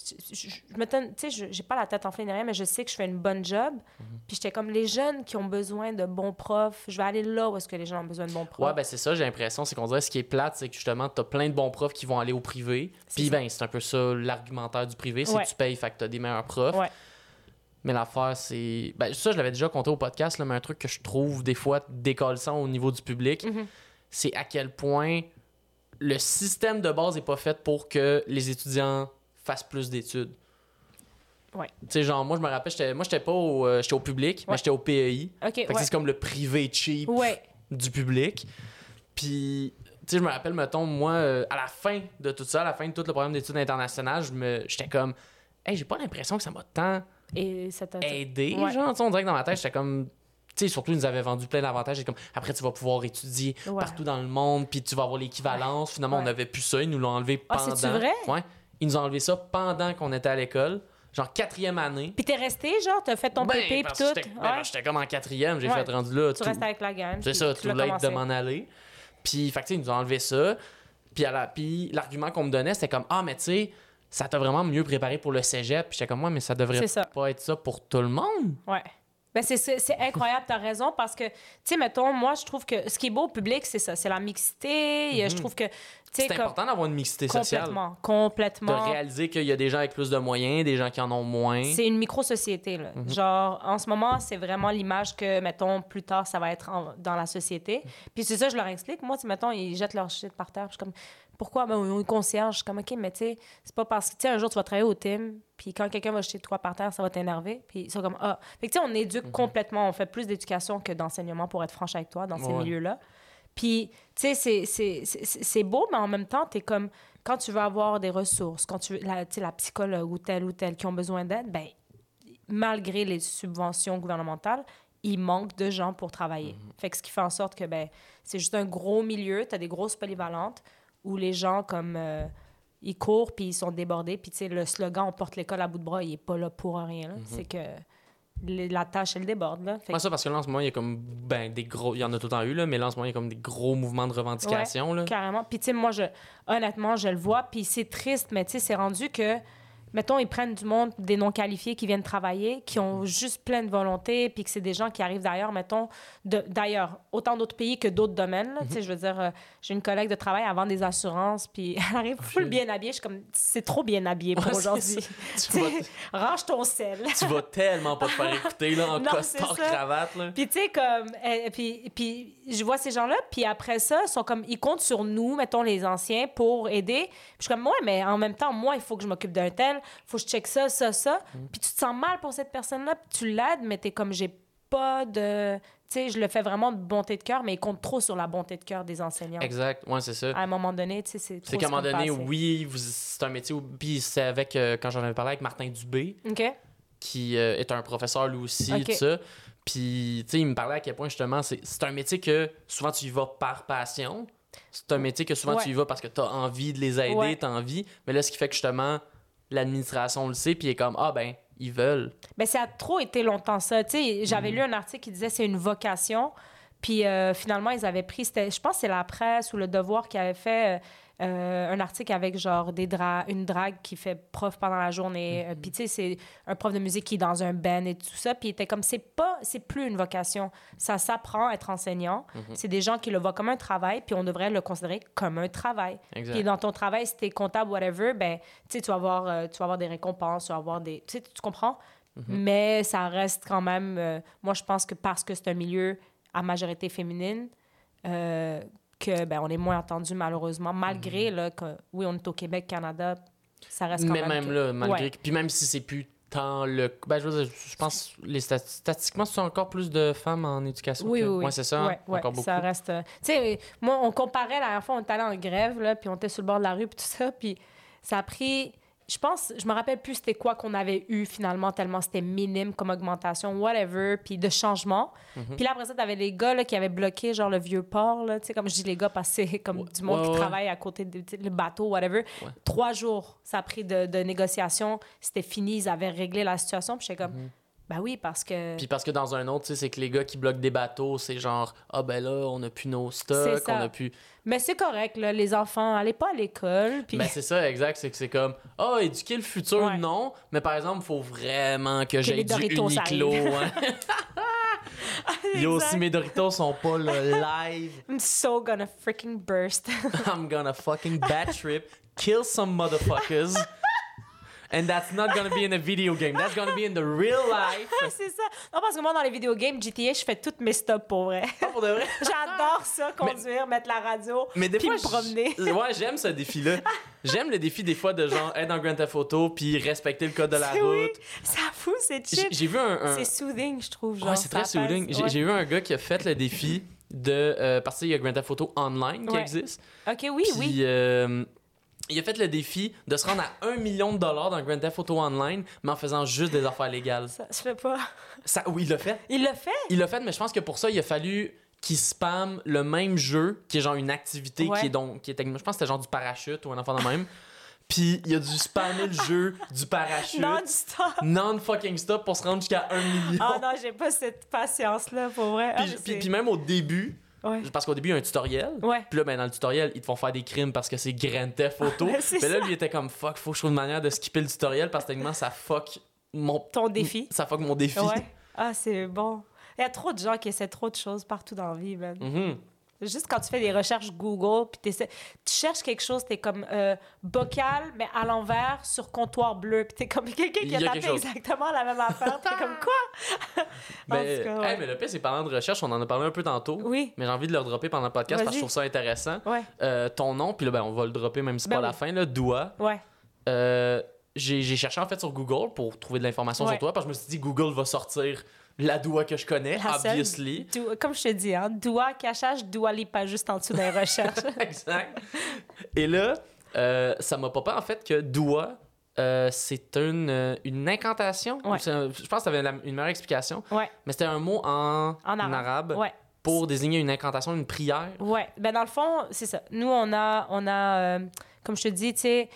Je, je- me tu sais, je- j'ai pas la tête enflée ni rien, mais je sais que je fais une bonne job. Mhm. Puis j'étais comme, les jeunes qui ont besoin de bons profs, je vais aller là où est-ce que les gens ont besoin de bons profs. Ouais, ben c'est ça, j'ai l'impression. C'est qu'on dirait ce qui est plate, c'est que justement, t'as plein de bons profs qui vont aller au privé. Puis ben, c'est un peu ça l'argumentaire du privé, c'est Ouais. que tu payes, fait que t'as des meilleurs profs. Ouais. Mais l'affaire, c'est. Ben, ça, je l'avais déjà compté au podcast, là, mais un truc que je trouve des fois décollissant au niveau du public, Mhm. c'est à quel point le système de base est pas fait pour que les étudiants fassent plus d'études. Ouais. Tu sais, genre, moi, je me rappelle, j'étais, moi, j'étais pas au, euh, j'étais au public, mais Ouais. j'étais au PEI. OK, Fait que ouais. c'est comme le privé cheap Ouais. du public. Puis, tu sais, je me rappelle, mettons, moi, euh, à la fin de tout ça, à la fin de tout le programme d'études internationales, je me, j'étais comme, hey, j'ai pas l'impression que ça m'a tant Et ça t'a... aidé. Ouais. Genre, on dirait que dans ma tête, j'étais comme, tu sais, surtout, ils nous avaient vendu plein d'avantages. Comme, après, tu vas pouvoir étudier Ouais. partout dans le monde, puis tu vas avoir l'équivalence. Finalement, on Ouais. n'avait plus ça. Ils nous l'ont enlevé Ah, pendant. c'est-tu vrai? Ouais. Ils nous ont enlevé ça pendant qu'on était à l'école. Genre, quatrième année. Puis t'es resté, genre, t'as fait ton Ben, pépé puis tout? j'étais- ben, Ouais. J'étais comme en quatrième, j'ai Ouais. fait rendu là. Tu tout- restes avec la gang. c'est ça, tu tout late de m'en aller. Puis, fait que, tu sais, ils nous ont enlevé ça. Puis, à la- puis l'argument qu'on me donnait, c'était comme Ah, mais tu sais, ça t'a vraiment mieux préparé pour le cégep. Puis, j'étais comme Moi, mais ça devrait ça. pas être ça pour tout le monde. Ouais. Ben c'est, incroyable, t'as raison, parce que, tu sais, mettons, moi, je trouve que ce qui est beau au public, c'est ça, c'est la mixité. Je trouve que, tu C'est important d'avoir une mixité sociale. Complètement, De complètement. réaliser qu'il y a des gens avec plus de moyens, des gens qui en ont moins. C'est une micro-société, là. Mhm. Genre, en ce moment, c'est vraiment l'image que, mettons, plus tard, ça va être en- dans la société. Puis c'est ça, je leur explique. Moi, tu sais, mettons, ils jettent leur shit par terre. Je suis comme, pourquoi? Ben, on est concierge. Je suis comme, OK, mais tu sais, c'est pas parce que, tu sais, un jour, tu vas travailler au team, puis quand quelqu'un va jeter quoi par terre, ça va t'énerver. Puis ils sont comme, ah. Fait que, tu sais, on éduque complètement. On fait plus d'éducation que d'enseignement, pour être franche avec toi, dans ces Ouais. milieux-là. Puis, tu sais, c'est- beau, mais en même temps, tu es comme, quand tu veux avoir des ressources, quand tu veux, la, tu sais, la psychologue ou tel ou tel qui ont besoin d'aide, ben malgré les subventions gouvernementales, il manque de gens pour travailler. Fait que ce qui fait en sorte que, ben, c'est juste un gros milieu, tu as des grosses polyvalentes où les gens, comme, euh, ils courent puis ils sont débordés. Puis, tu sais, le slogan « On porte l'école à bout de bras », il est pas là pour rien. là. C'est que la tâche, elle déborde, là. Fait ça, parce que là, en ce moment, il y a comme. Ben, des gros. Il y en a tout le temps eu, là, mais là, en ce moment, il y a comme des gros mouvements de revendication, là. Carrément. Puis, tu sais, moi, je, honnêtement, je le vois. Puis, c'est triste, mais tu sais, c'est rendu que mettons, ils prennent du monde, des non-qualifiés qui viennent travailler, qui ont juste plein de volonté, puis que c'est des gens qui arrivent d'ailleurs, mettons, d'ailleurs, autant d'autres pays que d'autres domaines. Tu sais, je veux dire, euh, j'ai une collègue de travail avant des assurances, puis elle arrive full bien habillée. Je suis comme, c'est trop bien habillé pour Ouais, aujourd'hui. Range ton sel. tu vas tellement pas te faire écouter là, en Non, costard cravate. Là. Puis tu sais comme euh, puis puis je vois ces gens-là puis après ça ils sont comme ils comptent sur nous mettons les anciens pour aider. Puis je suis comme ouais mais en même temps moi il faut que je m'occupe d'un tel, faut que je check ça ça ça. Mm. Puis tu te sens mal pour cette personne-là, puis tu l'aides mais t'es comme j'ai pas de tu sais je le fais vraiment de bonté de cœur mais ils comptent trop sur la bonté de cœur des enseignants. Exact, ouais, c'est ça. À un moment donné, tu sais c'est C'est qu'à un moment donné, passe. oui, c'est un métier. où- Puis c'est avec, euh, quand j'en avais parlé avec Martin Dubé, qui euh, est un professeur lui aussi, Ok. tout ça. Puis, tu sais, il me parlait à quel point justement, c'est un métier que souvent tu y vas par passion. C'est un métier que souvent Ouais. tu y vas parce que tu as envie de les aider, Ouais. tu as envie. Mais là, ce qui fait que justement, l'administration le sait, puis il est comme, ah ben, ils veulent. Ben, ça a trop été longtemps ça. Tu sais, j'avais lu un article qui disait c'est une vocation. Puis euh, finalement, ils avaient pris, c'était- je pense que c'est la presse ou le devoir qui avait fait euh, euh, un article avec genre des dra une drague qui fait prof pendant la journée. Euh, Puis tu sais, c'est un prof de musique qui est dans un band et tout ça. Puis il était comme, c'est pas, c'est plus une vocation. Ça s'apprend à être enseignant. C'est des gens qui le voient comme un travail, puis on devrait le considérer comme un travail. Puis dans ton travail, si t'es comptable, whatever, ben, tu sais, tu vas avoir, euh, tu vas avoir des récompenses, tu vas avoir des... Tu sais, tu comprends? Mais ça reste quand même... euh, moi, je pense que parce que c'est un milieu à majorité féminine, euh, que, ben, on est moins entendu, malheureusement, malgré, là, que, oui, on est au Québec, Canada, ça reste quand Mais même... même que- là, malgré Ouais. que- Puis même si c'est plus tant le. Ben, je veux dire, je pense, les stat- statistiquement, c'est encore plus de femmes en éducation. Oui, que- oui. Ouais, c'est ça. Ouais, encore beaucoup. Ça reste. euh, Tu sais, moi, on comparait la dernière fois, on était allé en grève, là, puis on était sur le bord de la rue, puis tout ça, puis ça a pris. Je pense, je me rappelle plus c'était quoi qu'on avait eu finalement, tellement c'était minime comme augmentation, whatever, puis de changement. Mhm. Puis là, après ça, t'avais les gars là, qui avaient bloqué, genre le vieux port, là, tu sais, comme je dis les gars, c'est comme du monde ouais, qui ouais. travaille à côté du bateau, whatever. Trois jours, ça a pris de, de négociations, c'était fini, ils avaient réglé la situation, puis j'étais comme, ben oui, parce que. Puis parce que dans un autre, tu sais, c'est que les gars qui bloquent des bateaux, c'est genre, ah ben là, on a plus nos stocks, on a plus. Mais c'est correct, là, les enfants, allez pas à l'école. Puis... Ben c'est ça, exact. C'est que c'est comme, ah, éduquer le futur, Ouais. non. Mais par exemple, faut vraiment que, j'aie les du Uniqlo. hein. Yo, Exact. si mes Doritos sont pas le live, I'm so gonna freaking burst. I'm gonna fucking bad trip, kill some motherfuckers. And that's not gonna be in a video game. That's gonna be in the real life. c'est ça. Non, parce que moi, dans les vidéogames GTA, je fais toutes mes stops pour vrai. Pas pour de vrai? J'adore ça, conduire, mettre la radio, Mais des puis fois, me promener. j- Ouais, j'aime ce défi-là. J'aime le défi des fois de genre être dans Grand Theft Auto puis respecter le code de la Oui, route. ça fout, c'est chill. j'ai vu un. un- C'est soothing, je trouve. Genre, Ouais, c'est très soothing. J'ai Ouais. j'ai vu un gars qui a fait le défi de. euh, parce qu'il y a Grand Theft Auto Online qui Ouais. existe. Ok, oui, Puis, oui. euh, il a fait le défi de se rendre à 1 million de dollars dans Grand Theft Auto Online, mais en faisant juste des affaires légales. Ça se fait pas. Ça, oui, il l'a fait. Il l'a fait? Il l'a fait, mais je pense que pour ça, il a fallu qu'il spamme le même jeu, qui est genre une activité Ouais. qui est donc. Qui est, je pense que c'était genre du parachute ou un enfant de même. Puis il a dû spammer le jeu du parachute. Non-stop. Non-fucking stop pour se rendre jusqu'à 1 million. Ah non, j'ai pas cette patience-là, pour vrai. Ah, Puis, puis même au début, Ouais. parce qu'au début, il y a un tutoriel. Ouais. Puis là, ben, dans le tutoriel, ils te font faire des crimes parce que c'est Grand Theft Auto. Mais là, lui, il était comme fuck, faut que je trouve une manière de skipper le tutoriel parce que tellement ça fuck mon. Ton défi. Ça fuck mon défi. Ouais. Ah, c'est bon. Il y a trop de gens qui essaient trop de choses partout dans la vie, man. Mhm. Juste quand tu fais des recherches Google, puis t'essaies- tu cherches quelque chose, t'es comme euh, bocal, mais à l'envers, sur comptoir bleu. Puis t'es comme quelqu'un qui a a tapé quelque chose. exactement la même affaire. T'es comme quoi? En Ben, tout cas, hey, mais le pire, c'est parlant de recherche, on en a parlé un peu tantôt. Oui. Mais j'ai envie de le dropper pendant le podcast parce que je trouve ça intéressant. Ouais. Euh, ton nom, puis là, ben, on va le dropper même si c'est Ben pas la oui. fin, là, Doua. Ouais. Euh, j'ai j'ai cherché en fait sur Google pour trouver de l'information Ouais. sur toi parce que je me suis dit Google va sortir la Doua que je connais, La obviously. Comme je te dis, hein, doigt, cachage, doigt, pas juste en dessous des recherches. exact. Et là, euh, ça m'a pas en fait que Doua, euh, c'est une, euh, une incantation. Ouais. C'est un- Je pense que tu avais une meilleure explication. ouais. Mais c'était un mot en, En arabe. Ouais. pour désigner une incantation, une prière. Ouais, ben dans le fond, c'est ça. Nous, on a, on a euh, comme je te dis, tu sais,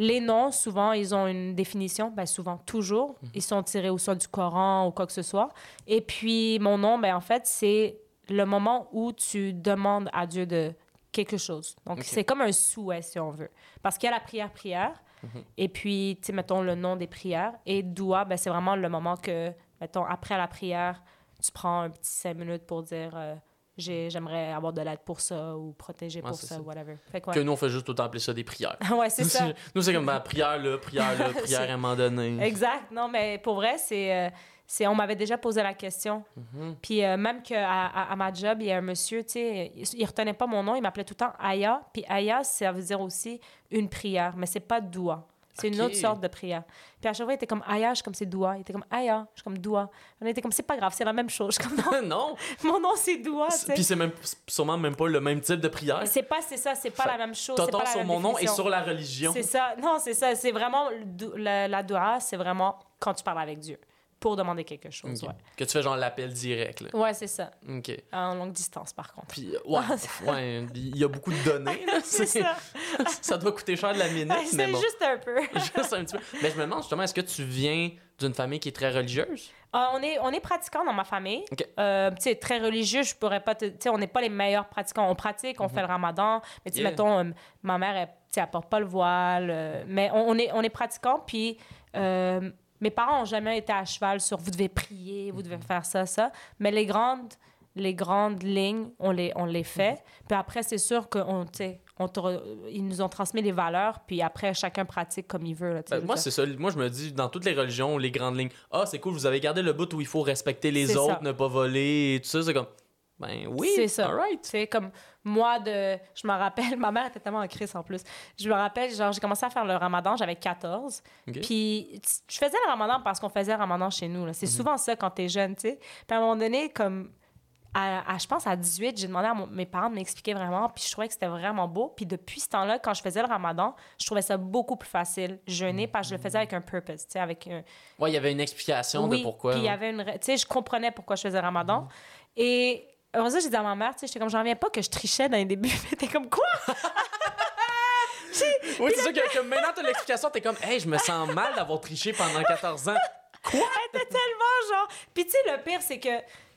les noms, souvent, ils ont une définition, ben souvent, toujours. Ils sont tirés ou soit du Coran ou quoi que ce soit. Et puis, mon nom, ben en fait, c'est le moment où tu demandes à Dieu de quelque chose. Donc, c'est comme un souhait, si on veut. Parce qu'il y a la prière-prière, Mhm. Et puis, tu sais, mettons le nom des prières. Et doua, ben, c'est vraiment le moment que, mettons, après la prière, tu prends un petit cinq minutes pour dire euh, j'ai- j'aimerais avoir de l'aide pour ça ou protéger Ouais, pour ça, ça. whatever. Fait que, nous, on fait juste tout le temps appeler ça des prières. ouais, c'est ça. Nous, c'est comme ben, prière là, prière là, prière à un moment donné. Exact. Non, mais pour vrai, c'est. euh, c'est on m'avait déjà posé la question. Mhm. Puis euh, même qu'à à, à ma job, il y a un monsieur, tu sais, il, il retenait pas mon nom, il m'appelait tout le temps Aya. Puis Aya, ça veut dire aussi une prière, mais c'est pas doua. C'est une autre sorte de prière. Puis à chaque fois, il était comme Aya, je suis comme c'est doua. Il était comme Aya, je suis comme doua. On était comme c'est pas grave, c'est la même chose. Je suis comme non, mon nom c'est doua. Puis c'est même sûrement même pas le même type de prière. C'est pas, c'est ça, c'est pas Fait- la même chose. la sur mon nom et sur la religion. C'est ça. Non, c'est ça. C'est vraiment la, la doua, c'est vraiment quand tu parles avec Dieu pour demander quelque chose. Ouais, Que tu fais genre l'appel direct. Là. ouais c'est ça. OK. En longue distance, par contre. Puis, ouais, ouais, il y a beaucoup de données. C'est- ça. ça doit coûter cher de la minute, mais bon. juste un peu. Juste un petit peu. Mais je me demande justement, est-ce que tu viens d'une famille qui est très religieuse? Ah, on, est, on est pratiquants dans ma famille. Ok. Euh, tu sais, très religieux, je pourrais pas te. Tu sais, on n'est pas les meilleurs pratiquants. On pratique, on fait le ramadan. Mais tu Mhm. Yeah. mettons, euh, ma mère, elle, elle porte pas le voile. euh, mais on, on est, on est pratiquants. Puis mes parents ont jamais été à cheval sur vous devez prier, vous Mhm. devez faire ça, ça. Mais les grandes, les grandes lignes, on les, on les fait. Mhm. Puis après, c'est sûr qu'on, on ils nous ont transmis les valeurs. Puis après, chacun pratique comme il veut. Là, Ben, moi, c'est ça. Moi, je me dis, dans toutes les religions, les grandes lignes, ah, c'est cool, vous avez gardé le bout où il faut respecter les C'est autres, ça. ne pas voler et tout ça. C'est comme, ben oui, C'est ça. all right. Sais, comme moi, de, je me rappelle, ma mère était tellement en crise en plus. Je me rappelle, genre, j'ai commencé à faire le ramadan, j'avais 14. Ok. Puis, tu- je faisais le ramadan parce qu'on faisait le ramadan chez nous. là. Mhm. C'est souvent ça quand t'es jeune, tu sais. Puis, à un moment donné, comme, à, à- je pense à 18, j'ai demandé à mon- mes parents de m'expliquer vraiment. Puis, je trouvais que c'était vraiment beau. Puis, depuis ce temps-là, quand je faisais le ramadan, je trouvais ça beaucoup plus facile, jeûner, parce que je le faisais avec un purpose, tu sais, avec un, Ouais, il y avait une explication oui, de pourquoi. Puis il y avait une. Tu sais, je comprenais pourquoi je faisais le ramadan. Mhm. Et heureusement, j'ai dit à ma mère, tu sais, j'étais comme, j'en reviens pas que je trichais dans les débuts. Était comme, quoi? Oui, c'est ça que, que maintenant, t'as l'explication, t'es comme, hey, je me sens mal d'avoir triché pendant 14 ans. Elle était tellement genre. Puis tu sais, le pire, c'est que.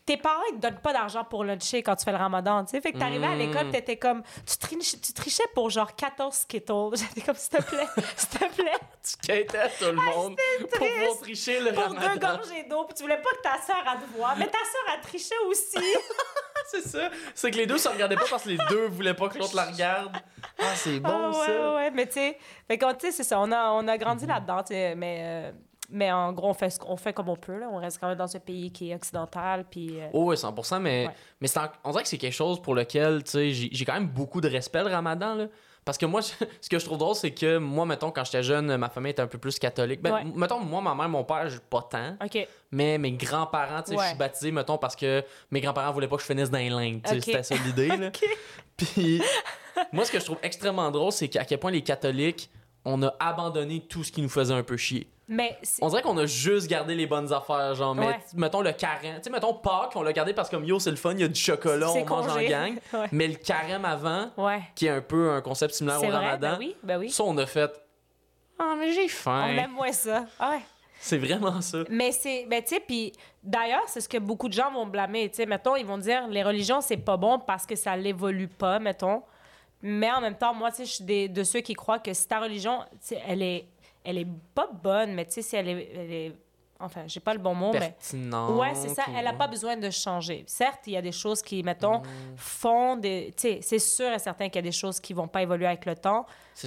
Tes parents, ils te donnent pas d'argent pour luncher quand tu fais le ramadan, tu sais. Fait que t'arrivais à Mm. l'école, t'étais comme... Tu, trichais, tu trichais pour genre 14 Skittles. J'étais comme, s'il te plaît, s'il te plaît, Tu quittais tout le monde pour pouvoir tricher le pour deux ramadan. gorgées d'eau. Puis tu voulais pas que ta soeur elle te voie. Mais ta soeur, elle trichait aussi. C'est ça. C'est que les deux se regardaient pas parce que les deux voulaient pas que l'autre la regarde. Ah, c'est bon, Ah, ouais, ça. ouais, ouais, mais tu sais, fait tu sais, c'est ça, on a, on a grandi là-dedans, tu sais, mais, euh, mais en gros, on fait, ce qu'on- on fait comme on peut, là. On reste quand même dans ce pays qui est occidental, puis... euh, Oh, oui, 100%, mais, Ouais. mais c'est en- on dirait que c'est quelque chose pour lequel, j'ai quand même beaucoup de respect le ramadan, là. Parce que moi, ce que je trouve drôle, c'est que moi, mettons, quand j'étais jeune, ma famille était un peu plus catholique. Ben, Ouais. mettons, moi, ma mère, mon père, pas tant. Mais mes grands-parents, tu sais, je suis baptisé, mettons, parce que mes grands-parents voulaient pas que je finisse dans les lingues. C'était ça l'idée, là. OK. Puis, moi, ce que je trouve extrêmement drôle, c'est qu'à quel point les catholiques, on a abandonné tout ce qui nous faisait un peu chier. Mais On dirait qu'on a juste gardé les bonnes affaires, genre, mais Ouais. t- mettons le carême. Tu sais, mettons Pâques, on l'a gardé parce que comme yo, c'est le fun, il y a du chocolat, on mange en gang. ouais. Mais le carême avant, Ouais. qui est un peu un concept similaire au vrai, ramadan, ben oui, ben oui. ça, on a fait. Ah, mais j'ai On faim. aime moins ça. Ah ouais. C'est vraiment ça. Mais c'est, ben tu sais, puis d'ailleurs, c'est ce que beaucoup de gens vont blâmer. Tu sais, mettons, ils vont dire les religions, c'est pas bon parce que ça l'évolue pas, mettons. Mais en même temps, moi, tu sais, je suis de ceux qui croient que si ta religion, elle est, elle est pas bonne, mais tu sais, si elle est, elle est- enfin, j'ai pas le bon mot, mais. Ouais, c'est ça. Elle n'a pas besoin de changer. Certes, il y a des choses qui, mettons, font des. Tu sais, c'est sûr et certain qu'il y a des choses qui vont pas évoluer avec le temps.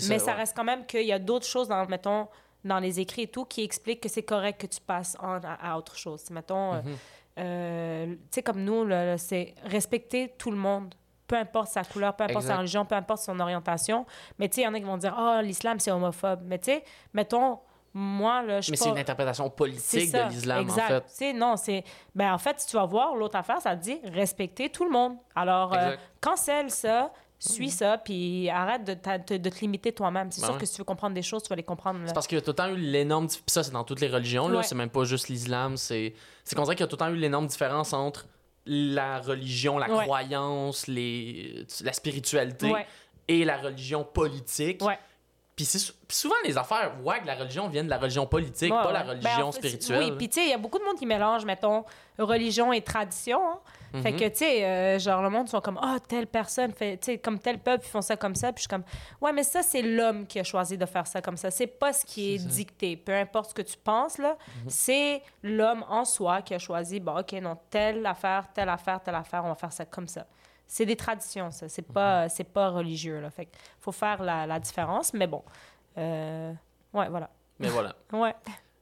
Mais ça, ça ouais. reste quand même qu'il y a d'autres choses, dans, mettons, dans les écrits et tout, qui expliquent que c'est correct que tu passes en- à, à autre chose. Mettons, euh, Mhm. euh, tu sais, comme nous, c'est respecter tout le monde. Peu importe sa couleur, peu importe Exact. sa religion, peu importe son orientation. Mais tu sais, il y en a qui vont dire, oh, l'islam, c'est homophobe. Mais tu sais, mettons, moi, là, je Mais c'est pas- une interprétation politique de l'islam, en exact. fait. Tu sais, non, c'est. Ben, en fait, si tu vas voir l'autre affaire, ça te dit respecter tout le monde. Alors, euh, cancelle ça, suis ça, puis arrête de, ta- de, de te limiter toi-même. C'est Ben sûr ouais. que si tu veux comprendre des choses, tu vas les comprendre. là. C'est parce qu'il y a tout le temps eu l'énorme. ça, c'est dans toutes les religions, là. Ouais. C'est même pas juste l'islam. C'est c'est qu'on dirait qu'il y a tout le temps eu l'énorme différence entre la religion, la Ouais. croyance, les... la spiritualité Ouais. et la religion politique. Ouais. Puis souvent, les affaires, ouais, que la religion viennent de la religion politique, Ouais, pas la religion Ben, en fait, spirituelle. Oui, puis tu sais, il y a beaucoup de monde qui mélange, mettons, religion et tradition. hein. Fait Mhm. que, tu sais, euh, genre, le monde sont comme, ah, telle personne fait, tu sais, comme tel peuple, ils font ça comme ça. Puis je suis comme, ouais, mais ça, c'est l'homme qui a choisi de faire ça comme ça. C'est pas ce qui est, dicté. Peu importe ce que tu penses, là, c'est l'homme en soi qui a choisi, bon, OK, non, telle affaire, telle affaire, telle affaire, on va faire ça comme ça. C'est des traditions, ça. C'est Mhm. pas, c'est pas religieux, là. Fait faut faire la, la différence, mais bon. Euh, ouais, voilà. Mais voilà, Ouais.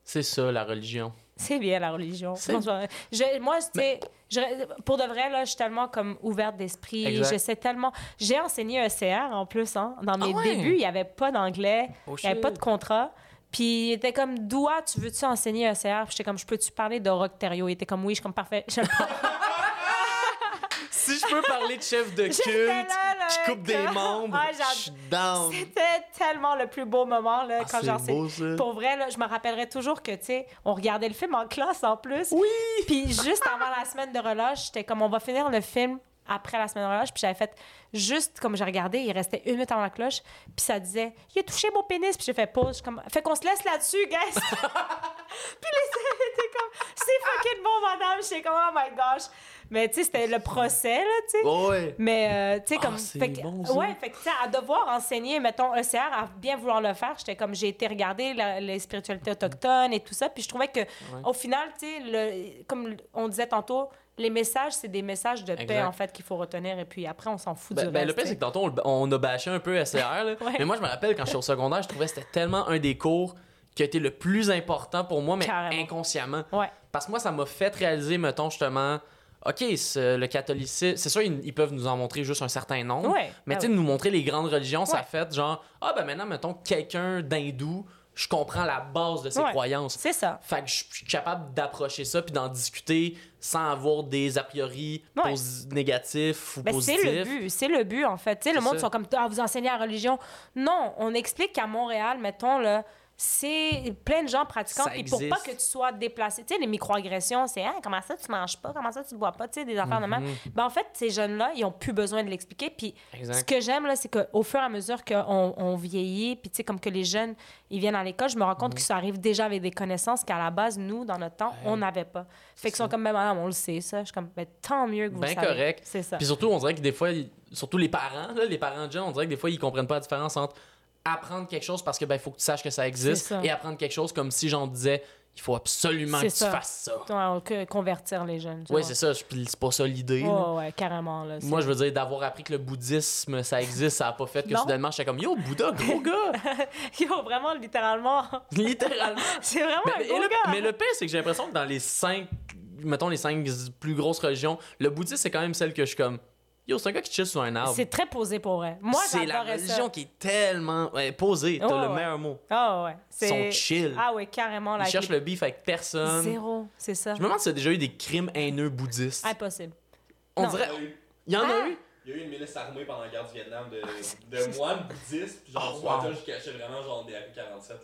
c'est ça, la religion. C'est bien la religion. Je- moi, tu sais, je- pour de vrai, là, je suis tellement comme ouverte d'esprit. J'essaie tellement. J'ai enseigné ECR en plus. Hein. Dans mes Ah ouais? débuts, il n'y avait pas d'anglais, Oh, il n'y avait pas de contrat. Puis il était comme, Doua, tu veux-tu enseigner ECR? Puis j'étais comme, je peux-tu parler de Rocterio? Il était comme, oui, je suis comme, parfait. Je le prends. Si je peux parler de chef de culte là, qui coupe des membres, Ah, je suis down. C'était tellement le plus beau moment là, Ah, quand beau, ça. Pour vrai, là, je me rappellerai toujours que, tu sais, on regardait le film en classe en plus. Oui! Puis juste avant la semaine de relâche, j'étais comme, on va finir le film après la semaine de relâche. Puis j'avais fait, juste comme j'ai regardé, il restait une minute avant la cloche. Puis ça disait, il a touché mon pénis. Puis j'ai fait pause. Comme, fait qu'on se laisse là-dessus, guys. puis les étaient comme, c'est fucking bon, madame. J'étais comme, oh my gosh. Mais tu sais, c'était le procès, là, tu sais. Ouais. Mais, euh, tu sais, Ah, comme. c'est fait que- bon, ouais, fait que, tu sais, à devoir enseigner, mettons, ECR, à bien vouloir le faire, j'étais comme, j'ai été regarder la- les spiritualités autochtones et tout ça, puis je trouvais que, au final, tu sais, comme on disait tantôt, les messages, c'est des messages de paix, en fait, qu'il faut retenir, et puis après, on s'en fout Ben, du ben, reste. le pire, c'est que tantôt, on, a bâché un peu SCR, là. Ouais. mais moi, je me rappelle quand j'étais au secondaire, je trouvais que c'était tellement un des cours qui a été le plus important pour moi, mais Carrément. inconsciemment. Ouais. Parce que moi, ça m'a fait réaliser, mettons, justement, OK, le catholicisme, c'est sûr, ils, ils peuvent nous en montrer juste un certain nombre. Ouais, Mais ben tu sais, nous montrer les grandes religions, ça fait genre, ah ben maintenant, mettons, quelqu'un d'hindou, je comprends la base de ses Ouais. croyances. C'est ça. Fait que je suis capable d'approcher ça puis d'en discuter sans avoir des a priori Ouais. négatifs ou Ben, c'est positifs. le but, c'est le but en fait. Tu sais, le monde ça. sont comme ah, vous enseignez la religion. Non, on explique qu'à Montréal, mettons là, c'est plein de gens pratiquants puis pour pas que tu sois déplacé. Tu sais les microagressions, c'est ah, comment ça tu manges pas, comment ça tu bois pas, tu sais des affaires de même. Ben en fait, ces jeunes là, ils ont plus besoin de l'expliquer puis ce que j'aime là, c'est qu'au fur et à mesure qu'on on vieillit, puis tu sais comme que les jeunes, ils viennent à l'école, je me rends compte que ça arrive déjà avec des connaissances qu'à la base nous dans notre temps, on n'avait pas. Fait qu'ils sont comme ben madame, on le sait ça, je suis comme ben tant mieux que vous Ben le savez. correct. C'est ça. Puis surtout, on dirait que des fois, surtout les parents, là, les parents de jeunes, on dirait que des fois, ils comprennent pas la différence entre apprendre quelque chose parce que ben faut que tu saches que ça existe ça. et apprendre quelque chose comme si j'en disais il faut absolument que tu fasses ça. Ouais, convertir les jeunes. Oui, c'est ça. C'est pas ça l'idée. là. Ouais, carrément. Là, Moi, je veux dire, d'avoir appris que le bouddhisme, ça existe, ça a pas fait que soudainement, j'étais comme Yo, Bouddha, gros gars! Yo, vraiment, littéralement. Littéralement. c'est vraiment Mais, un et gros le, gars. mais le pire, c'est que j'ai l'impression que dans les cinq, mettons les cinq plus grosses religions, le bouddhisme, c'est quand même celle que je suis comme Yo, c'est un gars qui chill sur un arbre. C'est très posé pour vrai. Moi, c'est la religion ça. qui est tellement ouais, posée. T'as le ouais. meilleur mot. Ah ouais. Ils sont chill. Ah ouais, carrément. Là, Ils cherchent le beef avec personne. Zéro, c'est ça. Je me demande s'il y a déjà eu des crimes haineux bouddhistes. Impossible. On non. dirait. Il y a eu- Il y en Ah! a eu? Il y a eu une milice armée pendant la guerre du Vietnam de, de moines bouddhistes, puis genre, Oh, wow. tas, je cachais vraiment genre des AK-47.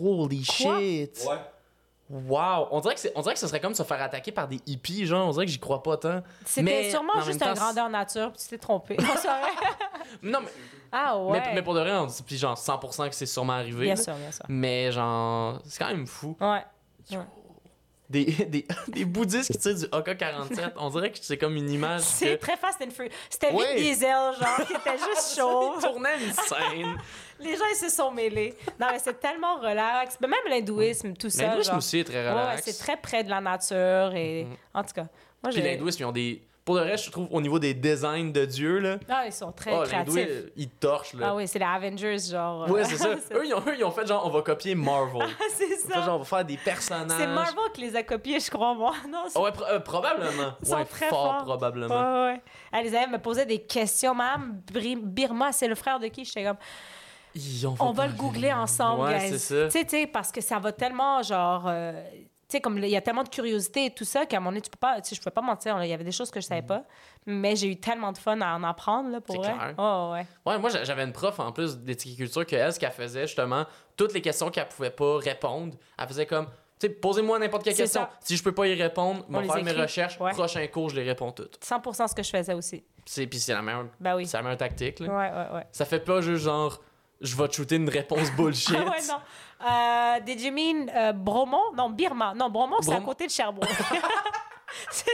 Holy Quoi? shit. Ouais. Wow. On dirait, que c'est- on dirait que ce serait comme se faire attaquer par des hippies, genre. On dirait que j'y crois pas tant. C'était sûrement en juste un grandeur nature, puis tu t'es trompé. Non, mais, ah ouais. mais, mais pour de vrai, on dit, puis genre 100% que c'est sûrement arrivé. Bien sûr, bien sûr. Mais genre, c'est quand même fou. Ouais. Des, des, des bouddhistes qui tirent du AK-47, on dirait que c'est comme une image C'est que... très fast and free. C'était Ouais. Vin Diesel, genre, qui était juste chaud. Ils tournaient une scène. Les gens, ils se sont mêlés. Non, mais c'est tellement relax. Mais même l'hindouisme, tout ça. L'hindouisme aussi est très ouais, relax. c'est très près de la nature. Et... En tout cas, moi, Puis j'ai... l'hindouisme, ils ont des... Pour le reste, je trouve, au niveau des designs de Dieu, là... Ah, ils sont très Oh, créatifs. ils torchent, là. Ah oui, c'est les Avengers, genre. Ouais, c'est ça. c'est eux, ils ont, eux, ils ont fait genre, on va copier Marvel. c'est Fait ça. genre, on va faire des personnages. C'est Marvel qui les a copiés, je crois, moi. Non, c'est... Ah ouais, pro- euh, probablement. Ils sont ouais, très fort forts. probablement. Ouais, ouais. Élèves me posaient des questions, même. Birma, c'est le frère de qui? J'étais comme, Ils ont on va le googler ensemble, Ouais, guys. c'est ça. Tu sais, tu sais, parce que ça va tellement, genre... euh, tu sais, comme il y a tellement de curiosité et tout ça qu'à un moment donné, tu peux pas... Tu sais, je pouvais pas mentir. Il y avait des choses que je savais pas. Mais j'ai eu tellement de fun à en apprendre, là, pour Mm. Vrai. clair. Oh, ouais. Ouais, moi, j'a- j'avais une prof en plus d'éthique et culture que elle, ce qu'elle faisait, justement, toutes les questions qu'elle pouvait pas répondre, elle faisait comme, tu sais, posez-moi n'importe quelle question. ça. Si je peux pas y répondre, On vais faire mes recherches. Ouais. Prochain cours, je les réponds toutes. 100% ce que je faisais aussi. C'est- Puis c'est la meilleure, Ben oui. c'est la meilleure tactique. là. Ouais, ouais, ouais. Ça fait pas juste genre, je vais te shooter une réponse bullshit. Ah ouais, non. Euh, did you mean euh, Bromont? Non, Birma. Non, Bromont, c'est à côté de Sherbrooke. C'est-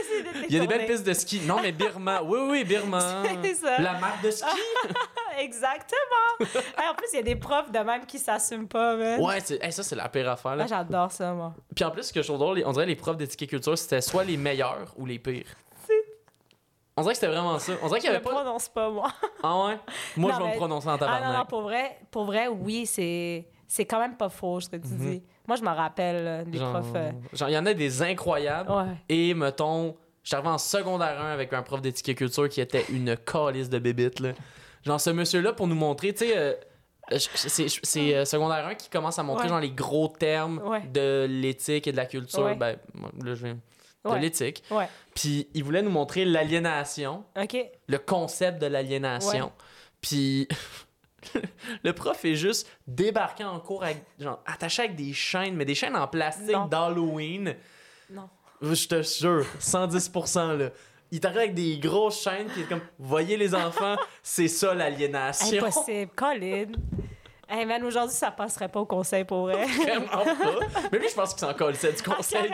Il y a des belles pistes de ski. Non, mais Birma. Oui, oui, Birma. C'est ça. La marque de ski. Exactement. Hey, en plus, il y a des profs de même qui s'assument pas, man. Ouais, c'est- hey, ça, c'est la pire affaire. Là. Ah, j'adore ça, moi. Puis en plus, ce que je trouve drôle, on dirait les profs d'éthique et culture, c'était soit les meilleurs ou les pires. On dirait que c'était vraiment ça. On dirait qu'il y Je avait pas. prononce pas, moi. Ah ouais? Moi, Non, je vais mais- me prononcer en Ah non, non, pour vrai, pour vrai oui, c'est c'est quand même pas faux, ce que tu dis. Moi, je me rappelle, euh, les Mhm. Genre, profs... euh, genre, il y en a des incroyables. Ouais. Et mettons, arrivé en secondaire 1 avec un prof d'éthique et culture qui était une calice de bébites, là. Genre, ce monsieur-là, pour nous montrer, tu sais, euh, c'est euh, secondaire 1 qui commence à montrer Ouais. genre les gros termes Ouais. de l'éthique et de la culture. Ben, là, je viens de Ouais. l'éthique. Ouais. Puis il voulait nous montrer l'aliénation, OK. le concept de l'aliénation. Puis le prof est juste débarqué en cours avec, genre, attaché avec des chaînes, mais des chaînes en plastique Non. d'Halloween. Non. Je te jure, 110%, là. Il t'arrive avec des grosses chaînes qui est comme, voyez les enfants, c'est ça l'aliénation. Impossible. Colin. Hey, man, aujourd'hui, ça passerait pas au conseil, pour vrai. Vraiment pas. Mais lui, je pense qu'il s'en colle, c'est du Ah, conseil.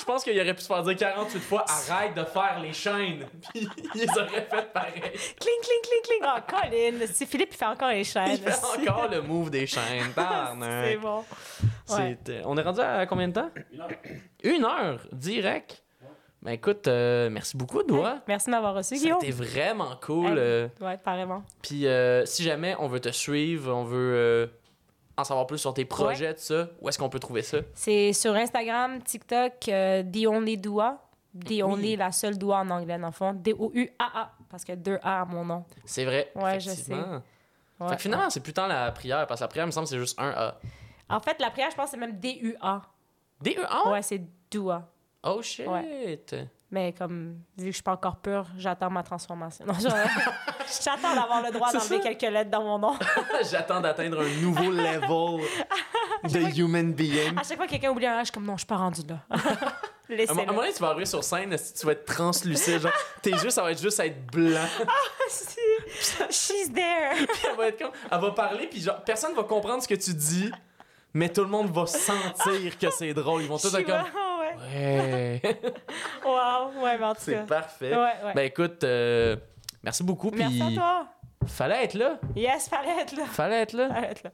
Je pense qu'il aurait pu se faire dire 48 fois arrête de faire les chaînes. Puis il les aurait fait pareil. Cling, cling, cling, cling. Oh, Colin. Si Philippe, il fait encore les chaînes. Il fait encore le move des chaînes. C'est bon. Ouais. Euh, On est rendu à combien de temps? Une heure. Une heure, direct. Ben écoute, euh, merci beaucoup, Doua. Hey, merci de m'avoir reçu, Guillaume. C'était vraiment cool. Hey. euh, Ouais, apparemment. Puis euh, si jamais on veut te suivre, on veut euh, en savoir plus sur tes projets, tout ça, où est-ce qu'on peut trouver ça? C'est sur Instagram, TikTok, euh, The Only Dua. The Only, la seule Dua en anglais, dans le fond. D-O-U-A-A. Parce que deux A à mon nom. C'est vrai. Ouais, je. Ouais. Fait que finalement, c'est plus tant la prière, parce que la prière, il me semble, c'est juste un A. En fait, la prière, je pense, c'est même D-U-A. D-E-A? Ouais, c'est Dua. Oh shit! Mais comme, vu que je suis pas encore pure, j'attends ma transformation. Non, j'attends d'avoir le droit d'enlever quelques lettres dans mon nom. J'attends d'atteindre un nouveau level de human being. À chaque fois que quelqu'un oublie un suis comme non, je suis pas rendu là. À un moment- à un Laissez-le. moment donné, tu vas arriver sur scène, si tu vas être translucide, genre, tes yeux, ça va être juste être blanc. She's there. Puis elle va être comme, elle va parler, puis genre, personne va comprendre ce que tu dis, mais tout le monde va sentir que c'est drôle. Ils vont tous être comme, ouais. ouais, Wow, ouais, mais en tout c'est cas. parfait. Ouais, ouais. Ben écoute, euh, merci beaucoup, puis Merci à toi. fallait être là, Yes, fallait être là. fallait être là. Fallait être là.